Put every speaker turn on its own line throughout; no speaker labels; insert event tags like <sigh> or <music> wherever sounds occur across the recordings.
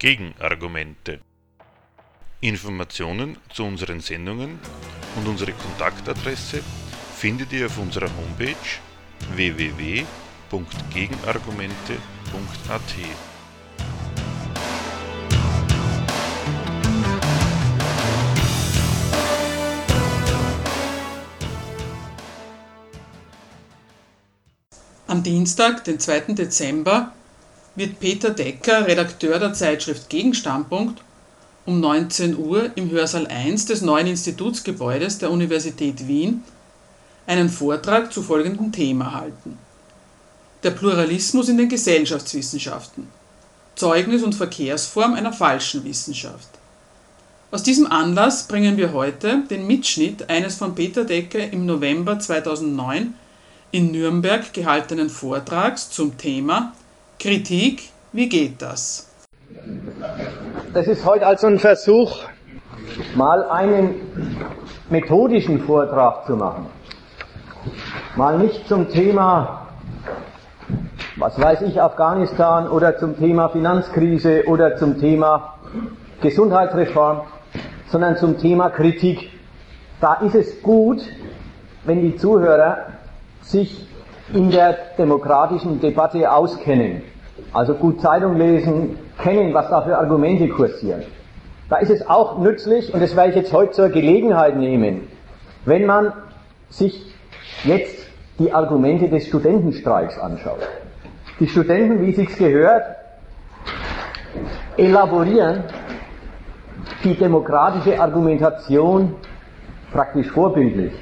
Gegenargumente. Informationen zu unseren Sendungen und unsere Kontaktadresse findet ihr auf unserer Homepage www.gegenargumente.at.
Am Dienstag, den 2. Dezember, wird Peter Decker, Redakteur der Zeitschrift Gegenstandpunkt, um 19 Uhr im Hörsaal 1 des neuen Institutsgebäudes der Universität Wien einen Vortrag zu folgendem Thema halten. Der Pluralismus in den Gesellschaftswissenschaften. Zeugnis und Verkehrsform einer falschen Wissenschaft. Aus diesem Anlass bringen wir heute den Mitschnitt eines von Peter Decker im November 2009 in Nürnberg gehaltenen Vortrags zum Thema Kritik, wie geht das?
Das ist heute also ein Versuch, mal einen methodischen Vortrag zu machen. Mal nicht zum Thema, was weiß ich, Afghanistan oder zum Thema Finanzkrise oder zum Thema Gesundheitsreform, sondern zum Thema Kritik. Da ist es gut, wenn die Zuhörer sich in der demokratischen Debatte auskennen, also gut Zeitung lesen, kennen, was da für Argumente kursieren. Da ist es auch nützlich, und das werde ich jetzt heute zur Gelegenheit nehmen, wenn man sich jetzt die Argumente des Studentenstreiks anschaut. Die Studenten, wie sich's gehört, elaborieren die demokratische Argumentation praktisch vorbildlich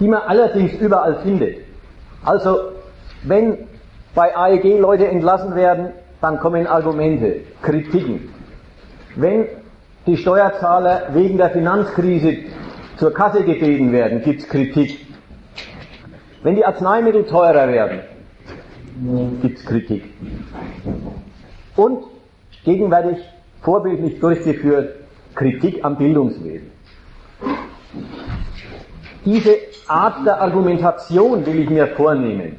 die man allerdings überall findet. Also, wenn bei AEG Leute entlassen werden, dann kommen Argumente, Kritiken. Wenn die Steuerzahler wegen der Finanzkrise zur Kasse gebeten werden, gibt es Kritik. Wenn die Arzneimittel teurer werden, gibt es Kritik. Und gegenwärtig vorbildlich durchgeführt Kritik am Bildungswesen. Diese Art der Argumentation will ich mir vornehmen.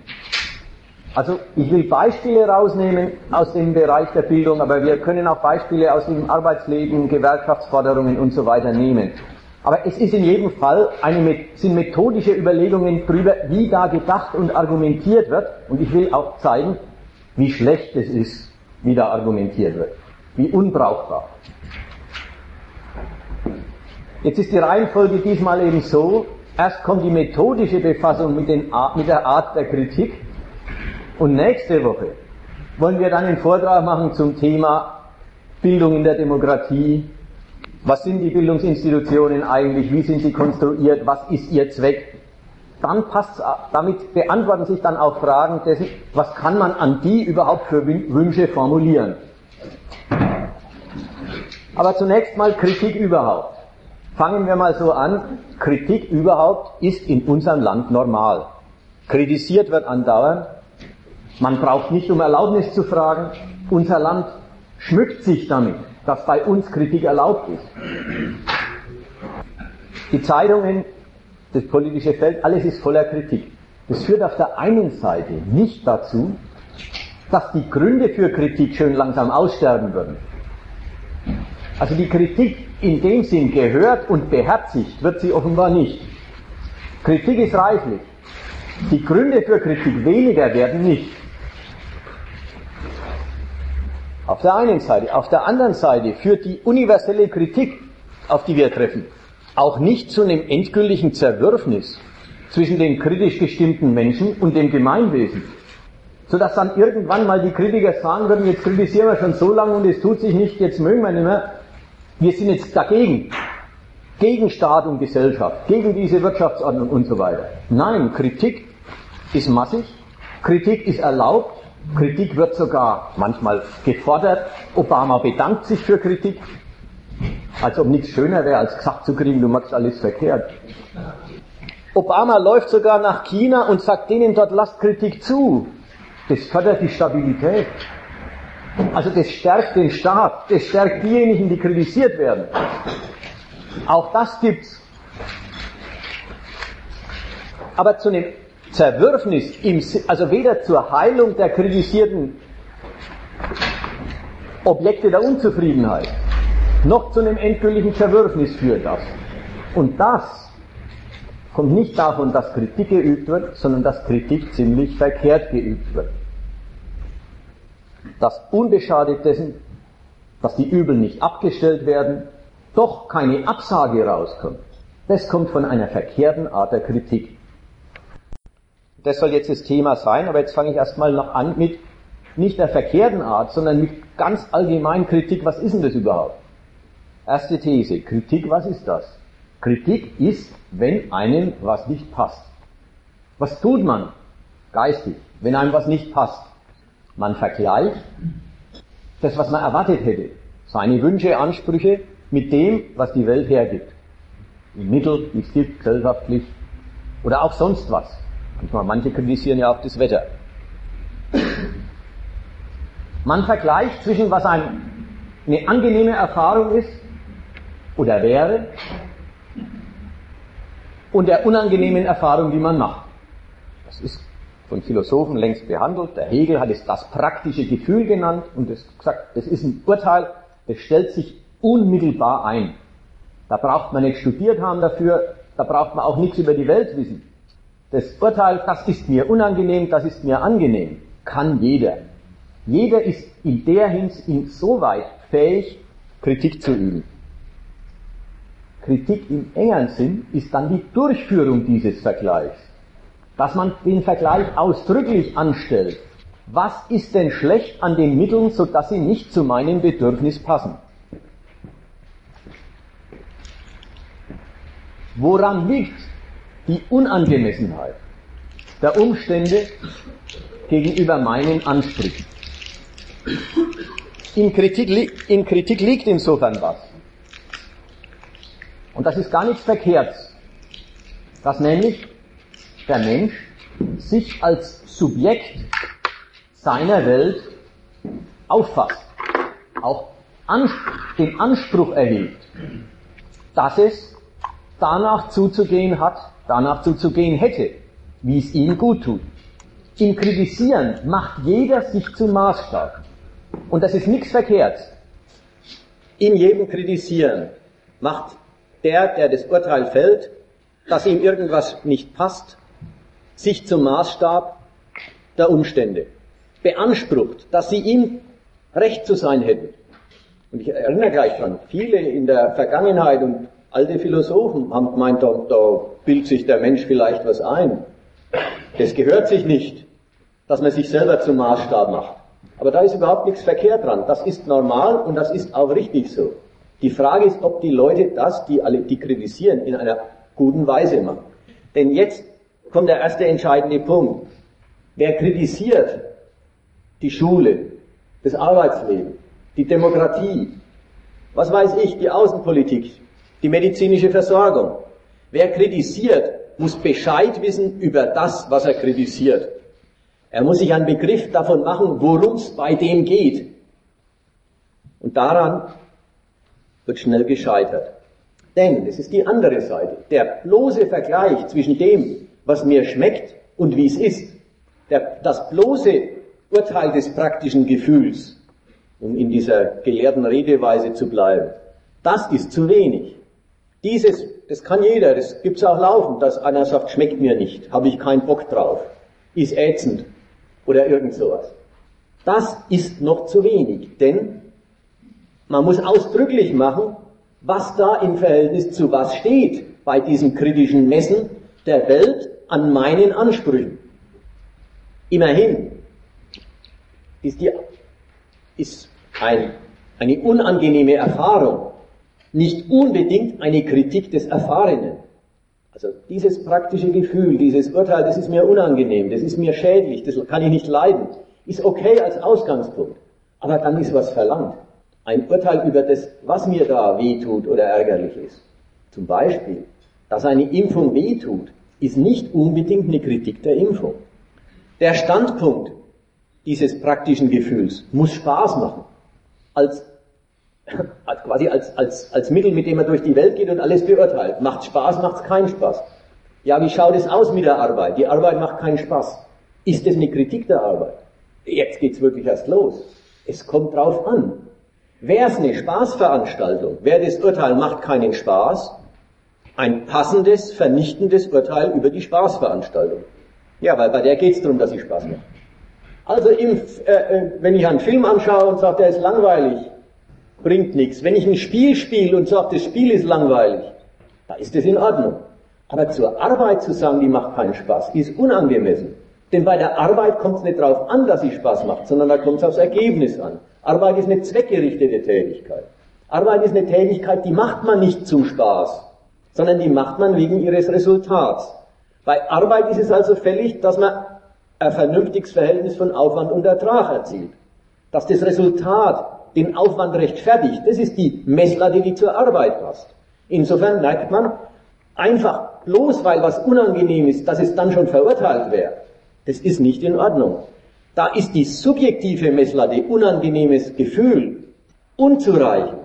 Also ich will Beispiele rausnehmen aus dem Bereich der Bildung, aber wir können auch Beispiele aus dem Arbeitsleben, Gewerkschaftsforderungen und so weiter nehmen. Aber es ist in jedem Fall eine, sind methodische Überlegungen darüber, wie da gedacht und argumentiert wird. Und ich will auch zeigen, wie schlecht es ist, wie da argumentiert wird. Wie unbrauchbar. Jetzt ist die Reihenfolge diesmal eben so, Erst kommt die methodische Befassung mit, den, mit der Art der Kritik und nächste Woche wollen wir dann einen Vortrag machen zum Thema Bildung in der Demokratie. Was sind die Bildungsinstitutionen eigentlich? Wie sind sie konstruiert? Was ist ihr Zweck? Dann passt, damit beantworten sich dann auch Fragen dessen, was kann man an die überhaupt für Wünsche formulieren? Aber zunächst mal Kritik überhaupt. Fangen wir mal so an. Kritik überhaupt ist in unserem Land normal. Kritisiert wird andauernd. Man braucht nicht um Erlaubnis zu fragen. Unser Land schmückt sich damit, dass bei uns Kritik erlaubt ist. Die Zeitungen, das politische Feld, alles ist voller Kritik. Das führt auf der einen Seite nicht dazu, dass die Gründe für Kritik schön langsam aussterben würden. Also die Kritik in dem Sinn gehört und beherzigt wird sie offenbar nicht. Kritik ist reichlich. Die Gründe für Kritik weniger werden nicht. Auf der einen Seite. Auf der anderen Seite führt die universelle Kritik, auf die wir treffen, auch nicht zu einem endgültigen Zerwürfnis zwischen den kritisch gestimmten Menschen und dem Gemeinwesen. Sodass dann irgendwann mal die Kritiker sagen würden, jetzt kritisieren wir schon so lange und es tut sich nicht, jetzt mögen wir nicht mehr. Wir sind jetzt dagegen. Gegen Staat und Gesellschaft, gegen diese Wirtschaftsordnung und so weiter. Nein, Kritik ist massig, Kritik ist erlaubt, Kritik wird sogar manchmal gefordert. Obama bedankt sich für Kritik, als ob nichts schöner wäre, als gesagt zu kriegen, du machst alles verkehrt. Obama läuft sogar nach China und sagt denen dort, lasst Kritik zu. Das fördert die Stabilität. Also das stärkt den Staat, das stärkt diejenigen, die kritisiert werden. Auch das gibt's. Aber zu einem Zerwürfnis, im, also weder zur Heilung der Kritisierten Objekte der Unzufriedenheit, noch zu einem endgültigen Zerwürfnis führt das. Und das kommt nicht davon, dass Kritik geübt wird, sondern dass Kritik ziemlich verkehrt geübt wird. Dass unbeschadet dessen, dass die Übel nicht abgestellt werden, doch keine Absage rauskommt. Das kommt von einer verkehrten Art der Kritik. Das soll jetzt das Thema sein, aber jetzt fange ich erstmal noch an mit nicht der verkehrten Art, sondern mit ganz allgemein Kritik. Was ist denn das überhaupt? Erste These. Kritik, was ist das? Kritik ist, wenn einem was nicht passt. Was tut man geistig, wenn einem was nicht passt? Man vergleicht das, was man erwartet hätte, seine Wünsche, Ansprüche mit dem, was die Welt hergibt. Im Mittel, wie es gibt, gesellschaftlich oder auch sonst was. Manchmal, manche kritisieren ja auch das Wetter. Man vergleicht zwischen was ein, eine angenehme Erfahrung ist oder wäre und der unangenehmen Erfahrung, die man macht. Das ist von Philosophen längst behandelt. Der Hegel hat es das praktische Gefühl genannt und es gesagt, das ist ein Urteil, das stellt sich unmittelbar ein. Da braucht man nicht studiert haben dafür, da braucht man auch nichts über die Welt wissen. Das Urteil, das ist mir unangenehm, das ist mir angenehm, kann jeder. Jeder ist in der Hinsicht insoweit fähig, Kritik zu üben. Kritik im engeren Sinn ist dann die Durchführung dieses Vergleichs. Dass man den Vergleich ausdrücklich anstellt. Was ist denn schlecht an den Mitteln, sodass sie nicht zu meinem Bedürfnis passen? Woran liegt die Unangemessenheit der Umstände gegenüber meinen Ansprüchen? In Kritik, in Kritik liegt insofern was. Und das ist gar nichts Verkehrts. Dass nämlich der Mensch sich als Subjekt seiner Welt auffasst, auch den Anspruch erhebt, dass es danach zuzugehen hat, danach zuzugehen hätte, wie es ihm gut tut. Im Kritisieren macht jeder sich zum Maßstab. Und das ist nichts verkehrt. In jedem Kritisieren macht der, der das Urteil fällt, dass ihm irgendwas nicht passt, sich zum Maßstab der Umstände. Beansprucht, dass sie ihm recht zu sein hätten. Und ich erinnere gleich dran, viele in der Vergangenheit und alte Philosophen haben gemeint, da, da bildet sich der Mensch vielleicht was ein. Das gehört sich nicht, dass man sich selber zum Maßstab macht. Aber da ist überhaupt nichts verkehrt dran. Das ist normal und das ist auch richtig so. Die Frage ist, ob die Leute das, die alle, die kritisieren, in einer guten Weise machen. Denn jetzt kommt der erste entscheidende Punkt. Wer kritisiert die Schule, das Arbeitsleben, die Demokratie, was weiß ich, die Außenpolitik, die medizinische Versorgung. Wer kritisiert, muss Bescheid wissen über das, was er kritisiert. Er muss sich einen Begriff davon machen, worum es bei dem geht. Und daran wird schnell gescheitert. Denn, das ist die andere Seite, der bloße Vergleich zwischen dem, was mir schmeckt und wie es ist, der, das bloße Urteil des praktischen Gefühls, um in dieser gelehrten Redeweise zu bleiben, das ist zu wenig. Dieses, das kann jeder, das gibt's auch laufend, dass einer sagt, schmeckt mir nicht, habe ich keinen Bock drauf, ist ätzend oder irgend sowas. Das ist noch zu wenig, denn man muss ausdrücklich machen, was da im Verhältnis zu was steht bei diesem kritischen Messen der Welt an meinen Ansprüchen. Immerhin ist, die, ist ein, eine unangenehme Erfahrung nicht unbedingt eine Kritik des Erfahrenen. Also dieses praktische Gefühl, dieses Urteil, das ist mir unangenehm, das ist mir schädlich, das kann ich nicht leiden, ist okay als Ausgangspunkt. Aber dann ist was verlangt. Ein Urteil über das, was mir da wehtut oder ärgerlich ist. Zum Beispiel, dass eine Impfung wehtut, ist nicht unbedingt eine Kritik der Impfung. Der Standpunkt dieses praktischen Gefühls muss Spaß machen. Als als <laughs> quasi als, als, als Mittel, mit dem man durch die Welt geht und alles beurteilt. Macht Spaß, macht keinen Spaß. Ja, wie schaut es aus mit der Arbeit? Die Arbeit macht keinen Spaß. Ist das eine Kritik der Arbeit? Jetzt geht's wirklich erst los. Es kommt drauf an. Wäre es eine Spaßveranstaltung, wäre das Urteil macht keinen Spaß, ein passendes, vernichtendes Urteil über die Spaßveranstaltung. Ja, weil bei der geht es darum, dass sie Spaß macht. Also im, äh, äh, wenn ich einen Film anschaue und sage, der ist langweilig, bringt nichts. Wenn ich ein Spiel spiele und sage, das Spiel ist langweilig, da ist es in Ordnung. Aber zur Arbeit zu sagen, die macht keinen Spaß, ist unangemessen. Denn bei der Arbeit kommt es nicht darauf an, dass sie Spaß macht, sondern da kommt es aufs Ergebnis an. Arbeit ist eine zweckgerichtete Tätigkeit. Arbeit ist eine Tätigkeit, die macht man nicht zum Spaß, sondern die macht man wegen ihres Resultats. Bei Arbeit ist es also fällig, dass man ein vernünftiges Verhältnis von Aufwand und Ertrag erzielt. Dass das Resultat den Aufwand rechtfertigt, das ist die Messlatte, die zur Arbeit passt. Insofern merkt man, einfach bloß weil was unangenehm ist, dass es dann schon verurteilt wäre, das ist nicht in Ordnung. Da ist die subjektive Messlatte, unangenehmes Gefühl, unzureichend.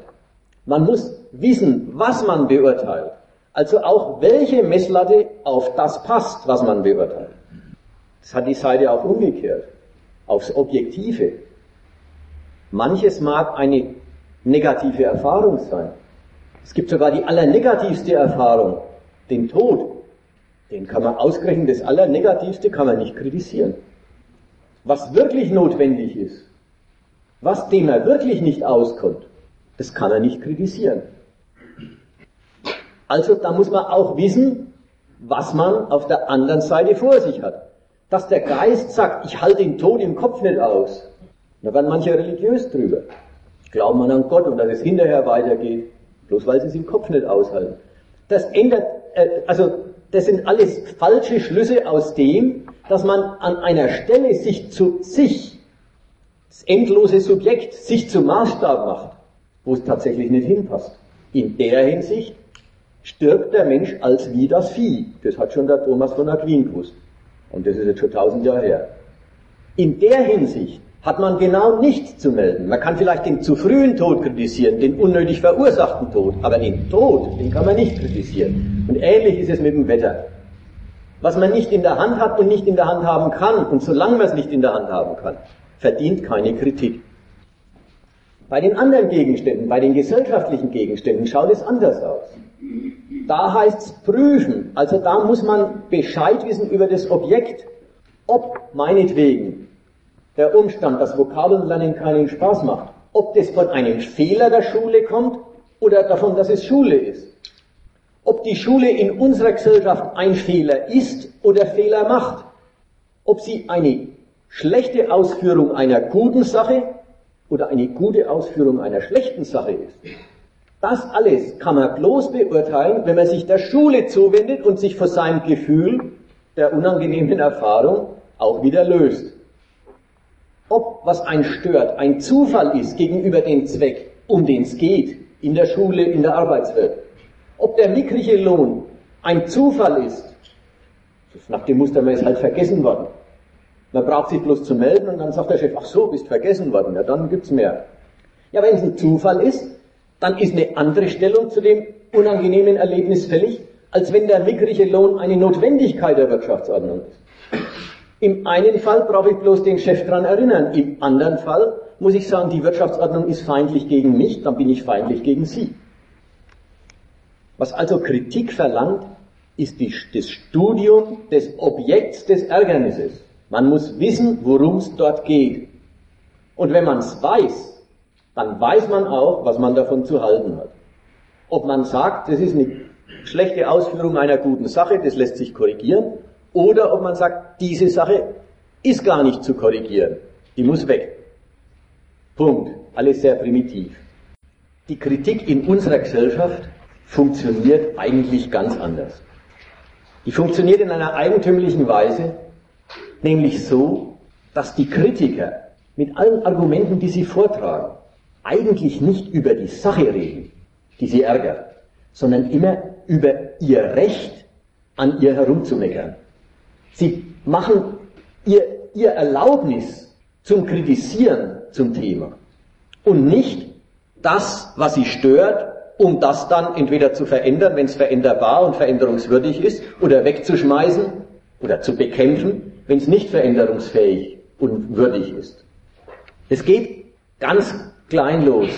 Man muss wissen, was man beurteilt. Also auch welche Messlatte auf das passt, was man beurteilt. Das hat die Seite auch umgekehrt, aufs Objektive. Manches mag eine negative Erfahrung sein. Es gibt sogar die allernegativste Erfahrung, den Tod. Den kann man ausgerechnet, das Allernegativste kann man nicht kritisieren. Was wirklich notwendig ist, was dem er wirklich nicht auskommt, das kann er nicht kritisieren. Also da muss man auch wissen, was man auf der anderen Seite vor sich hat. Dass der Geist sagt, ich halte den Tod im Kopf nicht aus. Da werden manche religiös drüber. Glauben man an Gott und dass es hinterher weitergeht, bloß weil sie es im Kopf nicht aushalten. Das ändert, äh, also das sind alles falsche Schlüsse aus dem, dass man an einer Stelle sich zu sich, das endlose Subjekt, sich zum Maßstab macht, wo es tatsächlich nicht hinpasst. In der Hinsicht stirbt der Mensch als wie das Vieh. Das hat schon der Thomas von Aquin gewusst. Und das ist jetzt schon tausend Jahre her. In der Hinsicht hat man genau nichts zu melden. Man kann vielleicht den zu frühen Tod kritisieren, den unnötig verursachten Tod, aber den Tod, den kann man nicht kritisieren. Und ähnlich ist es mit dem Wetter. Was man nicht in der Hand hat und nicht in der Hand haben kann, und solange man es nicht in der Hand haben kann, verdient keine Kritik. Bei den anderen Gegenständen, bei den gesellschaftlichen Gegenständen schaut es anders aus. Da heißt es prüfen, also da muss man Bescheid wissen über das Objekt, ob meinetwegen der Umstand, dass Vokabellernen keinen Spaß macht, ob das von einem Fehler der Schule kommt oder davon, dass es Schule ist. Ob die Schule in unserer Gesellschaft ein Fehler ist oder Fehler macht. Ob sie eine schlechte Ausführung einer guten Sache oder eine gute Ausführung einer schlechten Sache ist. Das alles kann man bloß beurteilen, wenn man sich der Schule zuwendet und sich vor seinem Gefühl der unangenehmen Erfahrung auch wieder löst. Ob was einen stört ein Zufall ist gegenüber dem Zweck, um den es geht, in der Schule, in der Arbeitswelt. Ob der mickrige Lohn ein Zufall ist, nach dem Muster man ist halt vergessen worden. Man braucht sich bloß zu melden und dann sagt der Chef, ach so, bist vergessen worden, ja dann gibt's mehr. Ja, wenn es ein Zufall ist, dann ist eine andere Stellung zu dem unangenehmen Erlebnis fällig, als wenn der mickrige Lohn eine Notwendigkeit der Wirtschaftsordnung ist. Im einen Fall brauche ich bloß den Chef dran erinnern, im anderen Fall muss ich sagen, die Wirtschaftsordnung ist feindlich gegen mich, dann bin ich feindlich gegen Sie. Was also Kritik verlangt, ist die, das Studium des Objekts des Ärgernisses. Man muss wissen, worum es dort geht. Und wenn man es weiß, dann weiß man auch, was man davon zu halten hat. Ob man sagt, das ist eine schlechte Ausführung einer guten Sache, das lässt sich korrigieren, oder ob man sagt, diese Sache ist gar nicht zu korrigieren, die muss weg. Punkt. Alles sehr primitiv. Die Kritik in unserer Gesellschaft funktioniert eigentlich ganz anders. Die funktioniert in einer eigentümlichen Weise, nämlich so, dass die Kritiker mit allen Argumenten, die sie vortragen, eigentlich nicht über die Sache reden, die sie ärgert, sondern immer über ihr Recht, an ihr herumzumeckern. Sie machen ihr, ihr Erlaubnis zum Kritisieren zum Thema und nicht das, was sie stört, um das dann entweder zu verändern, wenn es veränderbar und veränderungswürdig ist, oder wegzuschmeißen oder zu bekämpfen, wenn es nicht veränderungsfähig und würdig ist. Es geht ganz kleinlos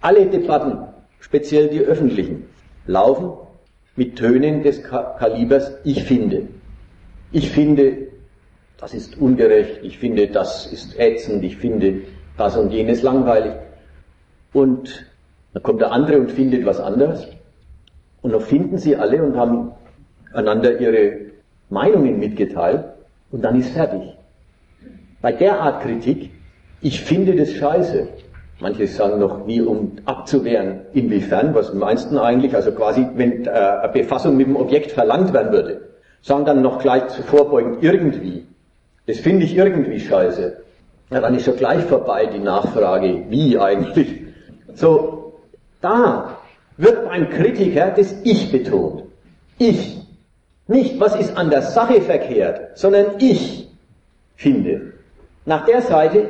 alle Debatten, speziell die öffentlichen, laufen mit Tönen des Kalibers Ich finde. Ich finde, das ist ungerecht, ich finde, das ist ätzend, ich finde, das und jenes langweilig. Und dann kommt der andere und findet was anderes. Und dann finden sie alle und haben einander ihre Meinungen mitgeteilt und dann ist fertig. Bei der Art Kritik, ich finde das scheiße. Manche sagen noch, wie um abzuwehren, inwiefern, was meinst du eigentlich? Also quasi, wenn äh, eine Befassung mit dem Objekt verlangt werden würde, sagen dann noch gleich vorbeugend irgendwie. Das finde ich irgendwie scheiße. Ja, dann ist schon gleich vorbei die Nachfrage, wie eigentlich. So, da wird beim Kritiker das Ich betont. Ich. Nicht, was ist an der Sache verkehrt, sondern ich finde. Nach der Seite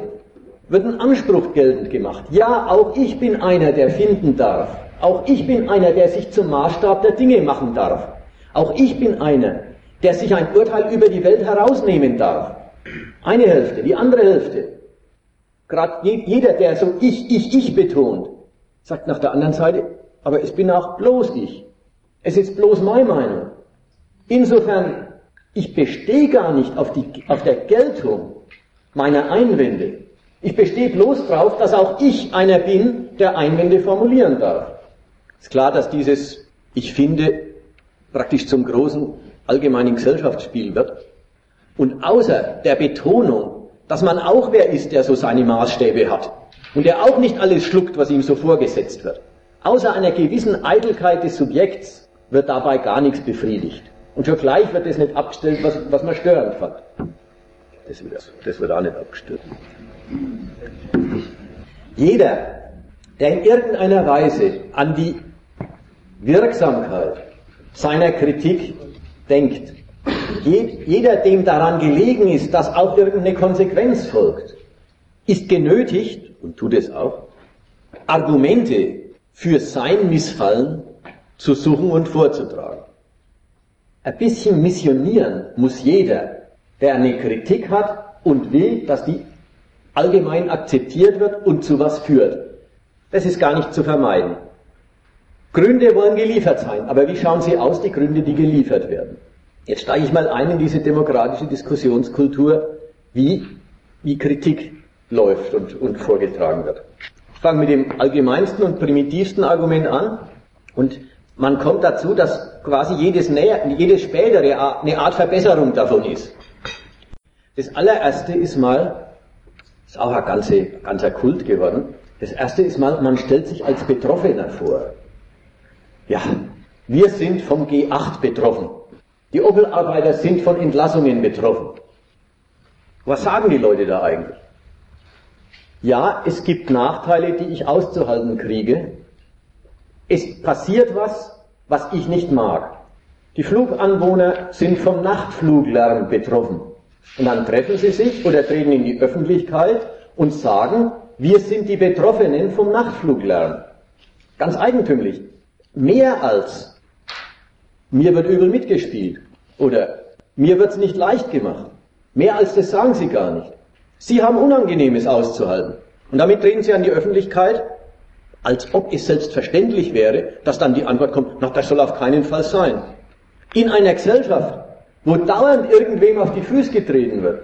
wird ein Anspruch geltend gemacht. Ja, auch ich bin einer, der finden darf. Auch ich bin einer, der sich zum Maßstab der Dinge machen darf. Auch ich bin einer, der sich ein Urteil über die Welt herausnehmen darf. Eine Hälfte, die andere Hälfte. Gerade jeder, der so ich, ich, ich betont, sagt nach der anderen Seite, aber es bin auch bloß ich. Es ist bloß meine Meinung. Insofern, ich bestehe gar nicht auf, die, auf der Geltung meiner Einwände. Ich bestehe bloß darauf, dass auch ich einer bin, der Einwände formulieren darf. Ist klar, dass dieses Ich finde praktisch zum großen allgemeinen Gesellschaftsspiel wird. Und außer der Betonung, dass man auch wer ist, der so seine Maßstäbe hat und der auch nicht alles schluckt, was ihm so vorgesetzt wird, außer einer gewissen Eitelkeit des Subjekts wird dabei gar nichts befriedigt. Und schon gleich wird das nicht abgestellt, was, was man störend fand. Das wird, das wird auch nicht abgestellt. Jeder, der in irgendeiner Weise an die Wirksamkeit seiner Kritik denkt, jeder, dem daran gelegen ist, dass auch irgendeine Konsequenz folgt, ist genötigt, und tut es auch, Argumente für sein Missfallen zu suchen und vorzutragen. Ein bisschen missionieren muss jeder, der eine Kritik hat und will, dass die allgemein akzeptiert wird und zu was führt. Das ist gar nicht zu vermeiden. Gründe wollen geliefert sein, aber wie schauen sie aus, die Gründe, die geliefert werden? Jetzt steige ich mal ein in diese demokratische Diskussionskultur, wie, wie Kritik läuft und, und vorgetragen wird. Ich fange mit dem allgemeinsten und primitivsten Argument an und man kommt dazu, dass quasi jedes, näher, jedes spätere eine Art Verbesserung davon ist. Das allererste ist mal, ist auch ein ganzer, ganzer Kult geworden, das erste ist mal, man stellt sich als Betroffener vor. Ja, wir sind vom G8 betroffen. Die Opel-Arbeiter sind von Entlassungen betroffen. Was sagen die Leute da eigentlich? Ja, es gibt Nachteile, die ich auszuhalten kriege, es passiert was, was ich nicht mag. Die Fluganwohner sind vom Nachtfluglärm betroffen. Und dann treffen sie sich oder treten in die Öffentlichkeit und sagen, wir sind die Betroffenen vom Nachtfluglärm. Ganz eigentümlich. Mehr als mir wird übel mitgespielt oder mir wird's nicht leicht gemacht. Mehr als das sagen sie gar nicht. Sie haben Unangenehmes auszuhalten. Und damit treten sie an die Öffentlichkeit als ob es selbstverständlich wäre, dass dann die Antwort kommt, na, das soll auf keinen Fall sein. In einer Gesellschaft, wo dauernd irgendwem auf die Füße getreten wird,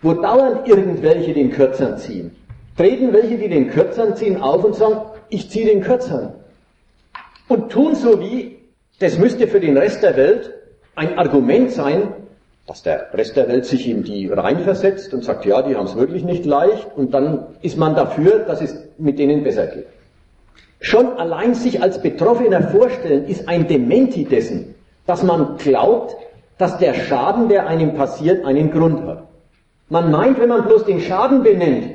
wo dauernd irgendwelche den Kürzern ziehen, treten welche, die den Kürzern ziehen, auf und sagen, ich ziehe den Kürzern. Und tun so wie, das müsste für den Rest der Welt ein Argument sein, dass der Rest der Welt sich in die reinversetzt und sagt, ja, die haben es wirklich nicht leicht, und dann ist man dafür, dass es mit denen besser geht. Schon allein sich als Betroffener vorstellen, ist ein Dementi dessen, dass man glaubt, dass der Schaden, der einem passiert, einen Grund hat. Man meint, wenn man bloß den Schaden benennt,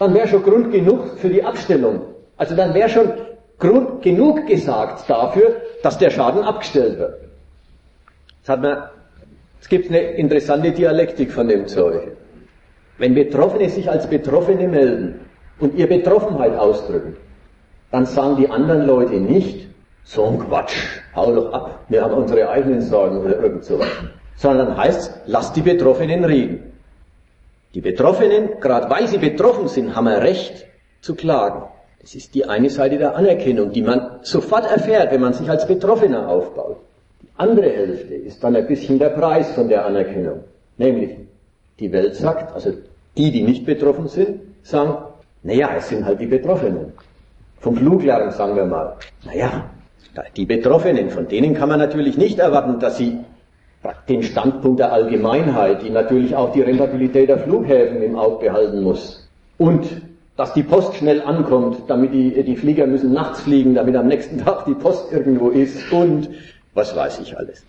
dann wäre schon Grund genug für die Abstellung. Also dann wäre schon Grund genug gesagt dafür, dass der Schaden abgestellt wird. Jetzt hat man, es gibt eine interessante Dialektik von dem Zeug. Wenn Betroffene sich als Betroffene melden und ihre Betroffenheit ausdrücken, dann sagen die anderen Leute nicht, so ein Quatsch, hau doch ab, wir haben unsere eigenen Sorgen oder irgend sowas. Sondern dann heißt es, lass die Betroffenen reden. Die Betroffenen, gerade weil sie betroffen sind, haben ein Recht zu klagen. Das ist die eine Seite der Anerkennung, die man sofort erfährt, wenn man sich als Betroffener aufbaut. Die andere Hälfte ist dann ein bisschen der Preis von der Anerkennung. Nämlich, die Welt sagt, also die, die nicht betroffen sind, sagen, naja, es sind halt die Betroffenen. Vom Fluglärm sagen wir mal, naja, die Betroffenen, von denen kann man natürlich nicht erwarten, dass sie den Standpunkt der Allgemeinheit, die natürlich auch die Rentabilität der Flughäfen im Auge behalten muss. Und dass die Post schnell ankommt, damit die, die Flieger müssen nachts fliegen, damit am nächsten Tag die Post irgendwo ist und was weiß ich alles.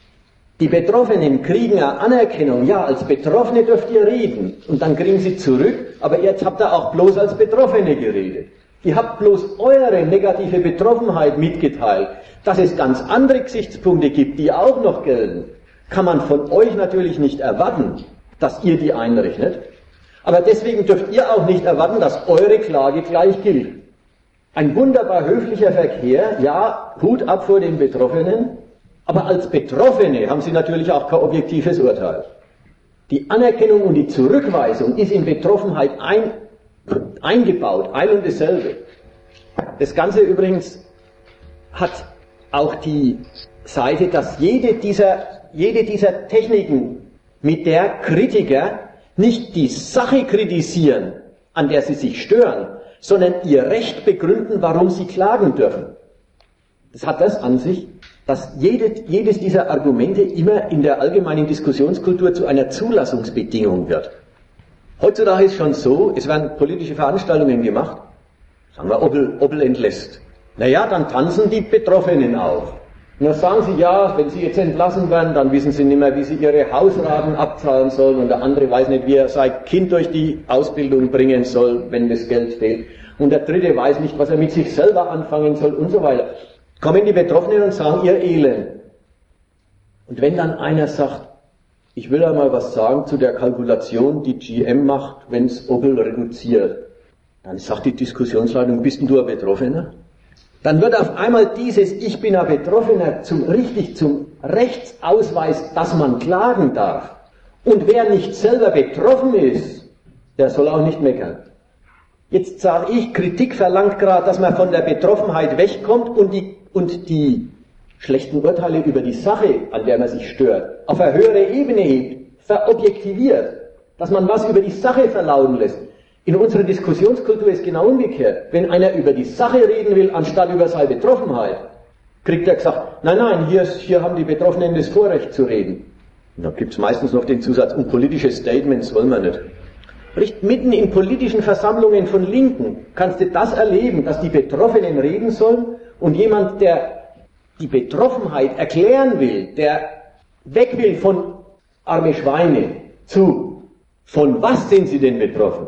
Die Betroffenen kriegen ja Anerkennung, ja, als Betroffene dürft ihr reden und dann kriegen sie zurück, aber jetzt habt ihr auch bloß als Betroffene geredet. Ihr habt bloß eure negative Betroffenheit mitgeteilt. Dass es ganz andere Gesichtspunkte gibt, die auch noch gelten, kann man von euch natürlich nicht erwarten, dass ihr die einrechnet. Aber deswegen dürft ihr auch nicht erwarten, dass eure Klage gleich gilt. Ein wunderbar höflicher Verkehr, ja, Hut ab vor den Betroffenen, aber als Betroffene haben sie natürlich auch kein objektives Urteil. Die Anerkennung und die Zurückweisung ist in Betroffenheit ein, eingebaut, ein und dasselbe. Das Ganze übrigens hat auch die Seite, dass jede dieser, jede dieser Techniken, mit der Kritiker nicht die Sache kritisieren, an der sie sich stören, sondern ihr Recht begründen, warum sie klagen dürfen. Das hat das an sich, dass jede, jedes dieser Argumente immer in der allgemeinen Diskussionskultur zu einer Zulassungsbedingung wird. Heutzutage ist schon so, es werden politische Veranstaltungen gemacht, sagen wir, Opel, Opel entlässt. Naja, dann tanzen die Betroffenen auf. Und dann sagen sie, ja, wenn sie jetzt entlassen werden, dann wissen sie nicht mehr, wie sie ihre Hausraten abzahlen sollen und der andere weiß nicht, wie er sein Kind durch die Ausbildung bringen soll, wenn das Geld fehlt. Und der dritte weiß nicht, was er mit sich selber anfangen soll und so weiter kommen die Betroffenen und sagen ihr Elend. Und wenn dann einer sagt, ich will einmal was sagen zu der Kalkulation, die GM macht, wenn es Opel reduziert, dann sagt die Diskussionsleitung, bist denn du ein Betroffener? Dann wird auf einmal dieses Ich bin ein Betroffener zum, richtig zum Rechtsausweis, dass man klagen darf. Und wer nicht selber betroffen ist, der soll auch nicht meckern. Jetzt sage ich, Kritik verlangt gerade, dass man von der Betroffenheit wegkommt und die und die schlechten Urteile über die Sache, an der man sich stört, auf eine höhere Ebene hebt, verobjektiviert, dass man was über die Sache verlauten lässt. In unserer Diskussionskultur ist genau umgekehrt. Wenn einer über die Sache reden will, anstatt über seine Betroffenheit, kriegt er gesagt, nein, nein, hier, ist, hier haben die Betroffenen das Vorrecht zu reden. Und dann gibt's meistens noch den Zusatz, und politische Statements wollen wir nicht. Richt mitten in politischen Versammlungen von Linken kannst du das erleben, dass die Betroffenen reden sollen und jemand, der die Betroffenheit erklären will, der weg will von arme Schweine zu, von was sind sie denn betroffen?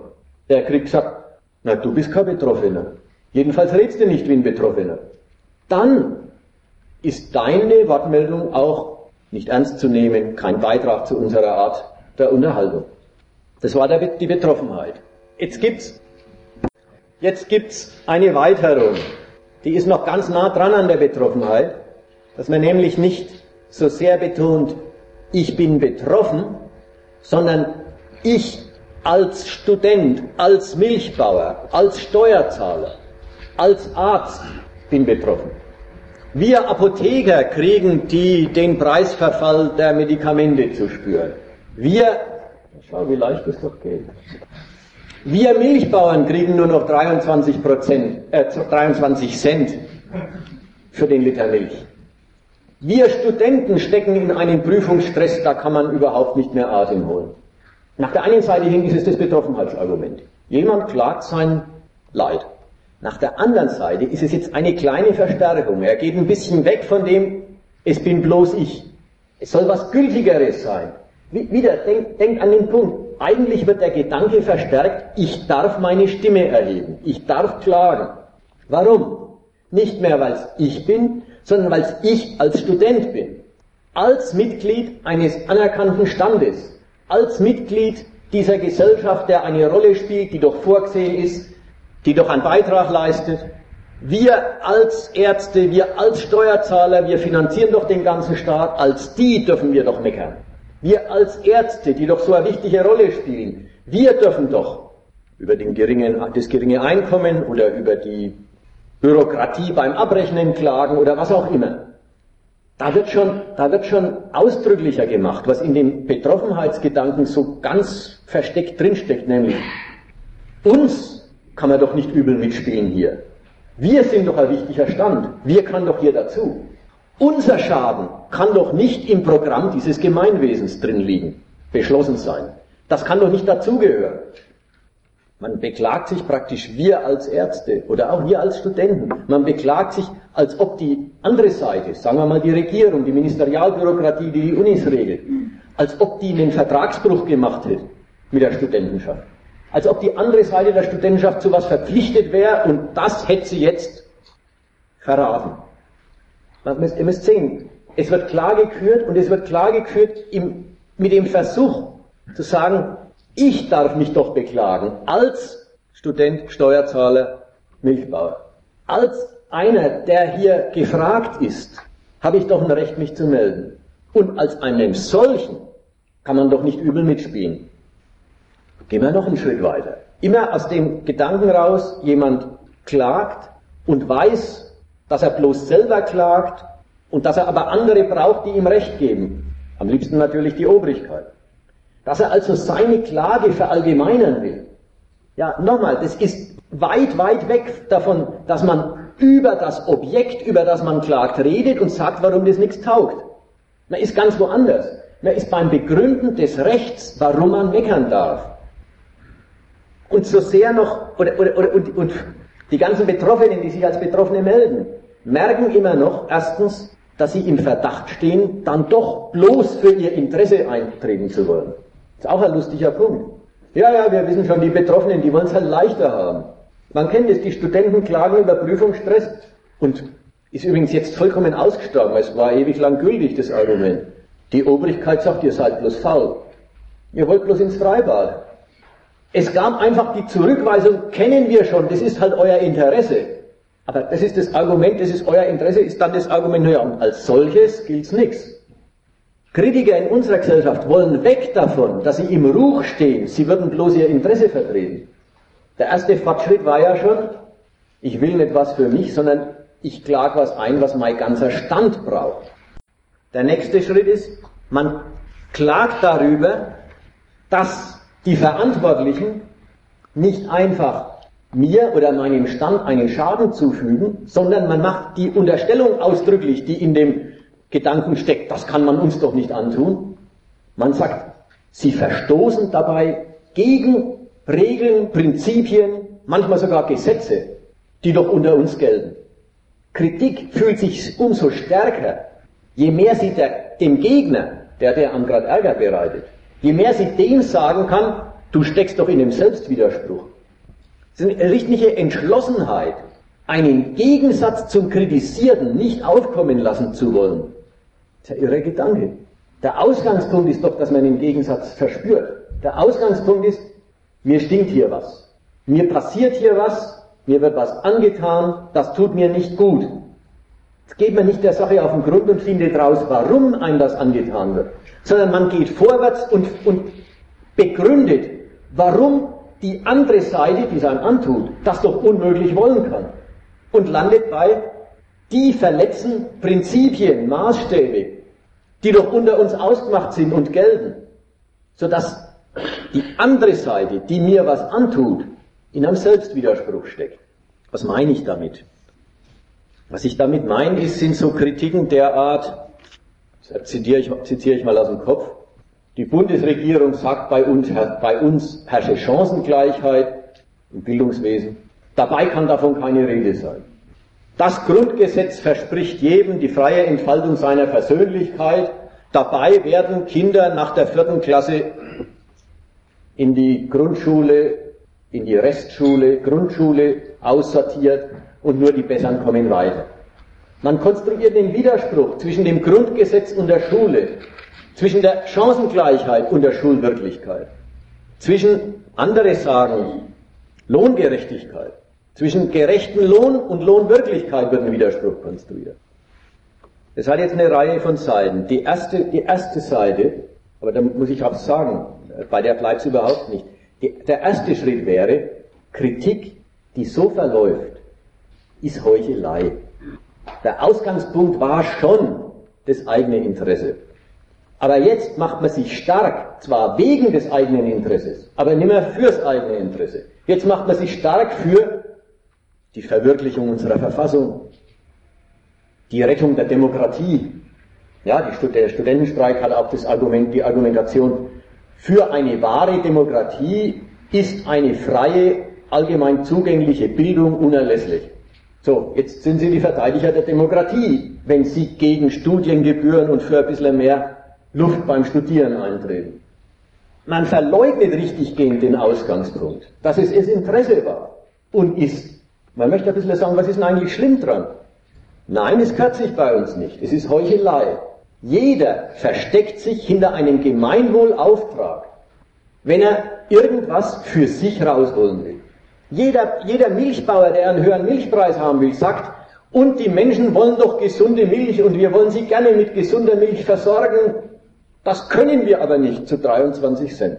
Der kriegt gesagt, na du bist kein Betroffener. Jedenfalls redst du nicht wie ein Betroffener. Dann ist deine Wortmeldung auch nicht ernst zu nehmen, kein Beitrag zu unserer Art der Unterhaltung. Das war der, die Betroffenheit. Jetzt gibt's, jetzt gibt's eine Weiterung die ist noch ganz nah dran an der Betroffenheit, dass man nämlich nicht so sehr betont, ich bin betroffen, sondern ich als Student, als Milchbauer, als Steuerzahler, als Arzt bin betroffen. Wir Apotheker kriegen die, den Preisverfall der Medikamente zu spüren. Wir, schau, wie leicht das doch geht. Wir Milchbauern kriegen nur noch 23 Prozent, äh, 23 Cent für den Liter Milch. Wir Studenten stecken in einen Prüfungsstress, da kann man überhaupt nicht mehr Atem holen. Nach der einen Seite hin ist es das Betroffenheitsargument. Jemand klagt sein Leid. Nach der anderen Seite ist es jetzt eine kleine Verstärkung. Er geht ein bisschen weg von dem, es bin bloß ich. Es soll was Gültigeres sein. Wieder, denkt denk an den Punkt. Eigentlich wird der Gedanke verstärkt, ich darf meine Stimme erheben, ich darf klagen. Warum? Nicht mehr, weil es ich bin, sondern weil es ich als Student bin. Als Mitglied eines anerkannten Standes, als Mitglied dieser Gesellschaft, der eine Rolle spielt, die doch vorgesehen ist, die doch einen Beitrag leistet. Wir als Ärzte, wir als Steuerzahler, wir finanzieren doch den ganzen Staat, als die dürfen wir doch meckern. Wir als Ärzte, die doch so eine wichtige Rolle spielen, wir dürfen doch über den geringen, das geringe Einkommen oder über die Bürokratie beim Abrechnen klagen oder was auch immer. Da wird schon, da wird schon ausdrücklicher gemacht, was in dem Betroffenheitsgedanken so ganz versteckt drinsteckt, nämlich uns kann man doch nicht übel mitspielen hier. Wir sind doch ein wichtiger Stand. Wir kann doch hier dazu. Unser Schaden kann doch nicht im Programm dieses Gemeinwesens drin liegen, beschlossen sein. Das kann doch nicht dazugehören. Man beklagt sich praktisch wir als Ärzte oder auch wir als Studenten. Man beklagt sich, als ob die andere Seite, sagen wir mal die Regierung, die Ministerialbürokratie, die die Unis regelt, als ob die einen Vertragsbruch gemacht hätte mit der Studentenschaft. Als ob die andere Seite der Studentenschaft zu was verpflichtet wäre und das hätte sie jetzt verraten. Ihr müsst sehen, es wird klar gekürt und es wird klar gekürt im, mit dem Versuch zu sagen, ich darf mich doch beklagen als Student, Steuerzahler, Milchbauer. Als einer, der hier gefragt ist, habe ich doch ein Recht, mich zu melden. Und als einem solchen kann man doch nicht übel mitspielen. Gehen wir noch einen Schritt weiter. Immer aus dem Gedanken raus, jemand klagt und weiß, dass er bloß selber klagt und dass er aber andere braucht, die ihm Recht geben. Am liebsten natürlich die Obrigkeit. Dass er also seine Klage verallgemeinern will. Ja, nochmal, das ist weit, weit weg davon, dass man über das Objekt, über das man klagt, redet und sagt, warum das nichts taugt. Man ist ganz woanders. Man ist beim Begründen des Rechts, warum man meckern darf. Und so sehr noch, oder, oder, oder, und, und die ganzen Betroffenen, die sich als Betroffene melden, merken immer noch, erstens, dass sie im Verdacht stehen, dann doch bloß für ihr Interesse eintreten zu wollen. Das ist auch ein lustiger Punkt. Ja, ja, wir wissen schon, die Betroffenen, die wollen es halt leichter haben. Man kennt es, die Studenten klagen über Prüfungsstress und ist übrigens jetzt vollkommen ausgestorben. Es war ewig lang gültig, das Argument. Die Obrigkeit sagt, ihr seid bloß faul. Ihr wollt bloß ins Freibad. Es gab einfach die Zurückweisung, kennen wir schon, das ist halt euer Interesse. Aber das ist das Argument, das ist euer Interesse, ist dann das Argument, naja, und als solches gilt's nichts. Kritiker in unserer Gesellschaft wollen weg davon, dass sie im Ruch stehen, sie würden bloß ihr Interesse vertreten. Der erste Fortschritt war ja schon, ich will nicht was für mich, sondern ich klage was ein, was mein ganzer Stand braucht. Der nächste Schritt ist, man klagt darüber, dass die Verantwortlichen nicht einfach mir oder meinem Stand einen Schaden zufügen, sondern man macht die Unterstellung ausdrücklich, die in dem Gedanken steckt, das kann man uns doch nicht antun. Man sagt, sie verstoßen dabei gegen Regeln, Prinzipien, manchmal sogar Gesetze, die doch unter uns gelten. Kritik fühlt sich umso stärker, je mehr sie der, dem Gegner, der der am gerade Ärger bereitet, je mehr sie dem sagen kann, du steckst doch in dem Selbstwiderspruch. Es ist eine richtige Entschlossenheit, einen Gegensatz zum Kritisierten nicht aufkommen lassen zu wollen. Das ist ja irre Gedanke. Der Ausgangspunkt ist doch, dass man den Gegensatz verspürt. Der Ausgangspunkt ist, mir stinkt hier was. Mir passiert hier was, mir wird was angetan, das tut mir nicht gut. Geht man nicht der Sache auf den Grund und findet raus, warum einem das angetan wird, sondern man geht vorwärts und, und begründet, warum die andere Seite, die es einem antut, das doch unmöglich wollen kann. Und landet bei, die verletzen Prinzipien, Maßstäbe, die doch unter uns ausgemacht sind und gelten, sodass die andere Seite, die mir was antut, in einem Selbstwiderspruch steckt. Was meine ich damit? Was ich damit meine, ist, sind so Kritiken der Art, zitiere ich, zitiere ich mal aus dem Kopf, die Bundesregierung sagt, bei uns, bei uns herrsche Chancengleichheit im Bildungswesen. Dabei kann davon keine Rede sein. Das Grundgesetz verspricht jedem die freie Entfaltung seiner Persönlichkeit. Dabei werden Kinder nach der vierten Klasse in die Grundschule, in die Restschule, Grundschule aussortiert und nur die Besseren kommen weiter. Man konstruiert den Widerspruch zwischen dem Grundgesetz und der Schule zwischen der Chancengleichheit und der Schulwirklichkeit, zwischen, andere sagen, Lohngerechtigkeit, zwischen gerechten Lohn und Lohnwirklichkeit wird ein Widerspruch konstruiert. Es hat jetzt eine Reihe von Seiten. Die erste, die erste Seite, aber da muss ich auch sagen, bei der bleibt es überhaupt nicht. Die, der erste Schritt wäre Kritik, die so verläuft, ist Heuchelei. Der Ausgangspunkt war schon das eigene Interesse. Aber jetzt macht man sich stark, zwar wegen des eigenen Interesses, aber nicht mehr fürs eigene Interesse. Jetzt macht man sich stark für die Verwirklichung unserer Verfassung, die Rettung der Demokratie. Ja, die, der Studentenstreik hat auch das Argument, die Argumentation, für eine wahre Demokratie ist eine freie, allgemein zugängliche Bildung unerlässlich. So, jetzt sind Sie die Verteidiger der Demokratie, wenn Sie gegen Studiengebühren und für ein bisschen mehr Luft beim Studieren eintreten. Man verleugnet richtiggehend den Ausgangspunkt, dass es das Interesse war und ist. Man möchte ein bisschen sagen, was ist denn eigentlich schlimm dran? Nein, es gehört sich bei uns nicht. Es ist Heuchelei. Jeder versteckt sich hinter einem Gemeinwohlauftrag, wenn er irgendwas für sich rausholen will. Jeder, jeder Milchbauer, der einen höheren Milchpreis haben will, sagt, und die Menschen wollen doch gesunde Milch und wir wollen sie gerne mit gesunder Milch versorgen. Das können wir aber nicht zu 23 Cent.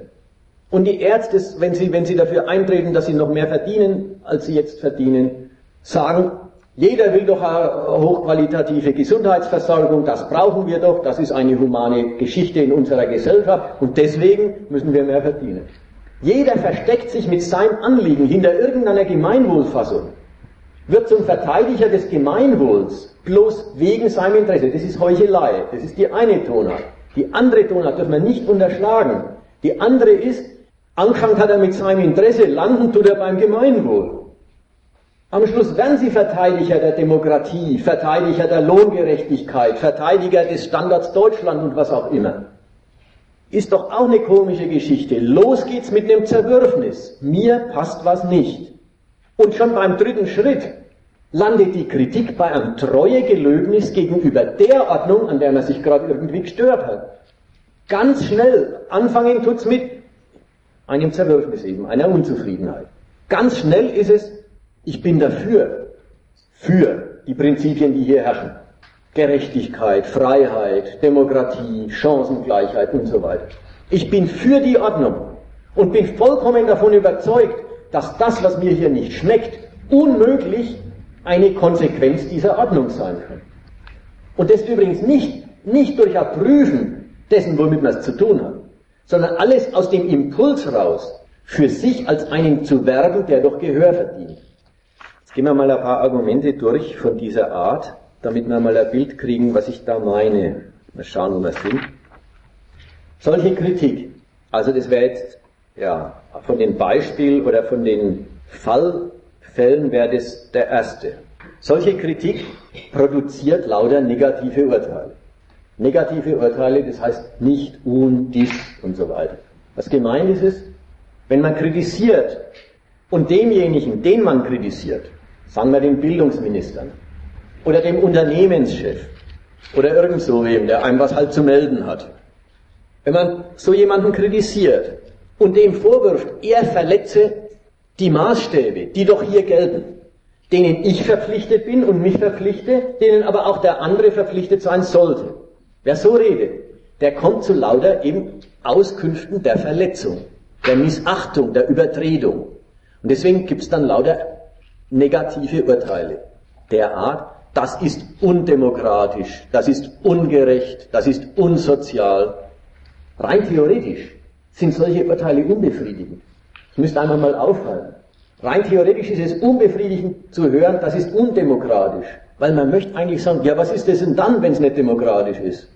Und die Ärzte, wenn sie, wenn sie dafür eintreten, dass sie noch mehr verdienen, als sie jetzt verdienen, sagen, jeder will doch eine hochqualitative Gesundheitsversorgung, das brauchen wir doch, das ist eine humane Geschichte in unserer Gesellschaft und deswegen müssen wir mehr verdienen. Jeder versteckt sich mit seinem Anliegen hinter irgendeiner Gemeinwohlfassung, wird zum Verteidiger des Gemeinwohls, bloß wegen seinem Interesse. Das ist Heuchelei, das ist die eine Tonart. Die andere Tonart dürfen wir nicht unterschlagen. Die andere ist, angefangen hat er mit seinem Interesse, landen tut er beim Gemeinwohl. Am Schluss werden sie Verteidiger der Demokratie, Verteidiger der Lohngerechtigkeit, Verteidiger des Standards Deutschland und was auch immer. Ist doch auch eine komische Geschichte. Los geht's mit einem Zerwürfnis. Mir passt was nicht. Und schon beim dritten Schritt landet die Kritik bei einem Treuegelöbnis gegenüber der Ordnung, an der man sich gerade irgendwie gestört hat. Ganz schnell, anfangen tut's mit einem Zerwürfnis eben, einer Unzufriedenheit. Ganz schnell ist es, ich bin dafür, für die Prinzipien, die hier herrschen. Gerechtigkeit, Freiheit, Demokratie, Chancengleichheit und so weiter. Ich bin für die Ordnung und bin vollkommen davon überzeugt, dass das, was mir hier nicht schmeckt, unmöglich eine Konsequenz dieser Ordnung sein kann. Und das übrigens nicht, nicht durch Erprüfen dessen, womit man es zu tun hat, sondern alles aus dem Impuls raus, für sich als einen zu werben, der doch Gehör verdient. Jetzt gehen wir mal ein paar Argumente durch von dieser Art, damit wir mal ein Bild kriegen, was ich da meine. Mal schauen, wo wir sind. Solche Kritik, also das wäre jetzt, ja, von den Beispiel oder von den Fallfällen wäre das der erste. Solche Kritik produziert lauter negative Urteile. Negative Urteile, das heißt nicht und, dies und so weiter. Was gemeint ist es, wenn man kritisiert und demjenigen, den man kritisiert, sagen wir den Bildungsministern, oder dem Unternehmenschef oder irgend so wem, der einem was halt zu melden hat. Wenn man so jemanden kritisiert und dem vorwirft, er verletze die Maßstäbe, die doch hier gelten, denen ich verpflichtet bin und mich verpflichte, denen aber auch der andere verpflichtet sein sollte. Wer so redet, der kommt zu lauter eben Auskünften der Verletzung, der Missachtung, der Übertretung. Und deswegen gibt's dann lauter negative Urteile der Art, das ist undemokratisch, das ist ungerecht, das ist unsozial. Rein theoretisch sind solche Urteile unbefriedigend. Das müsst einmal mal aufhalten. Rein theoretisch ist es unbefriedigend zu hören, das ist undemokratisch. Weil man möchte eigentlich sagen, ja, was ist das denn dann, wenn es nicht demokratisch ist?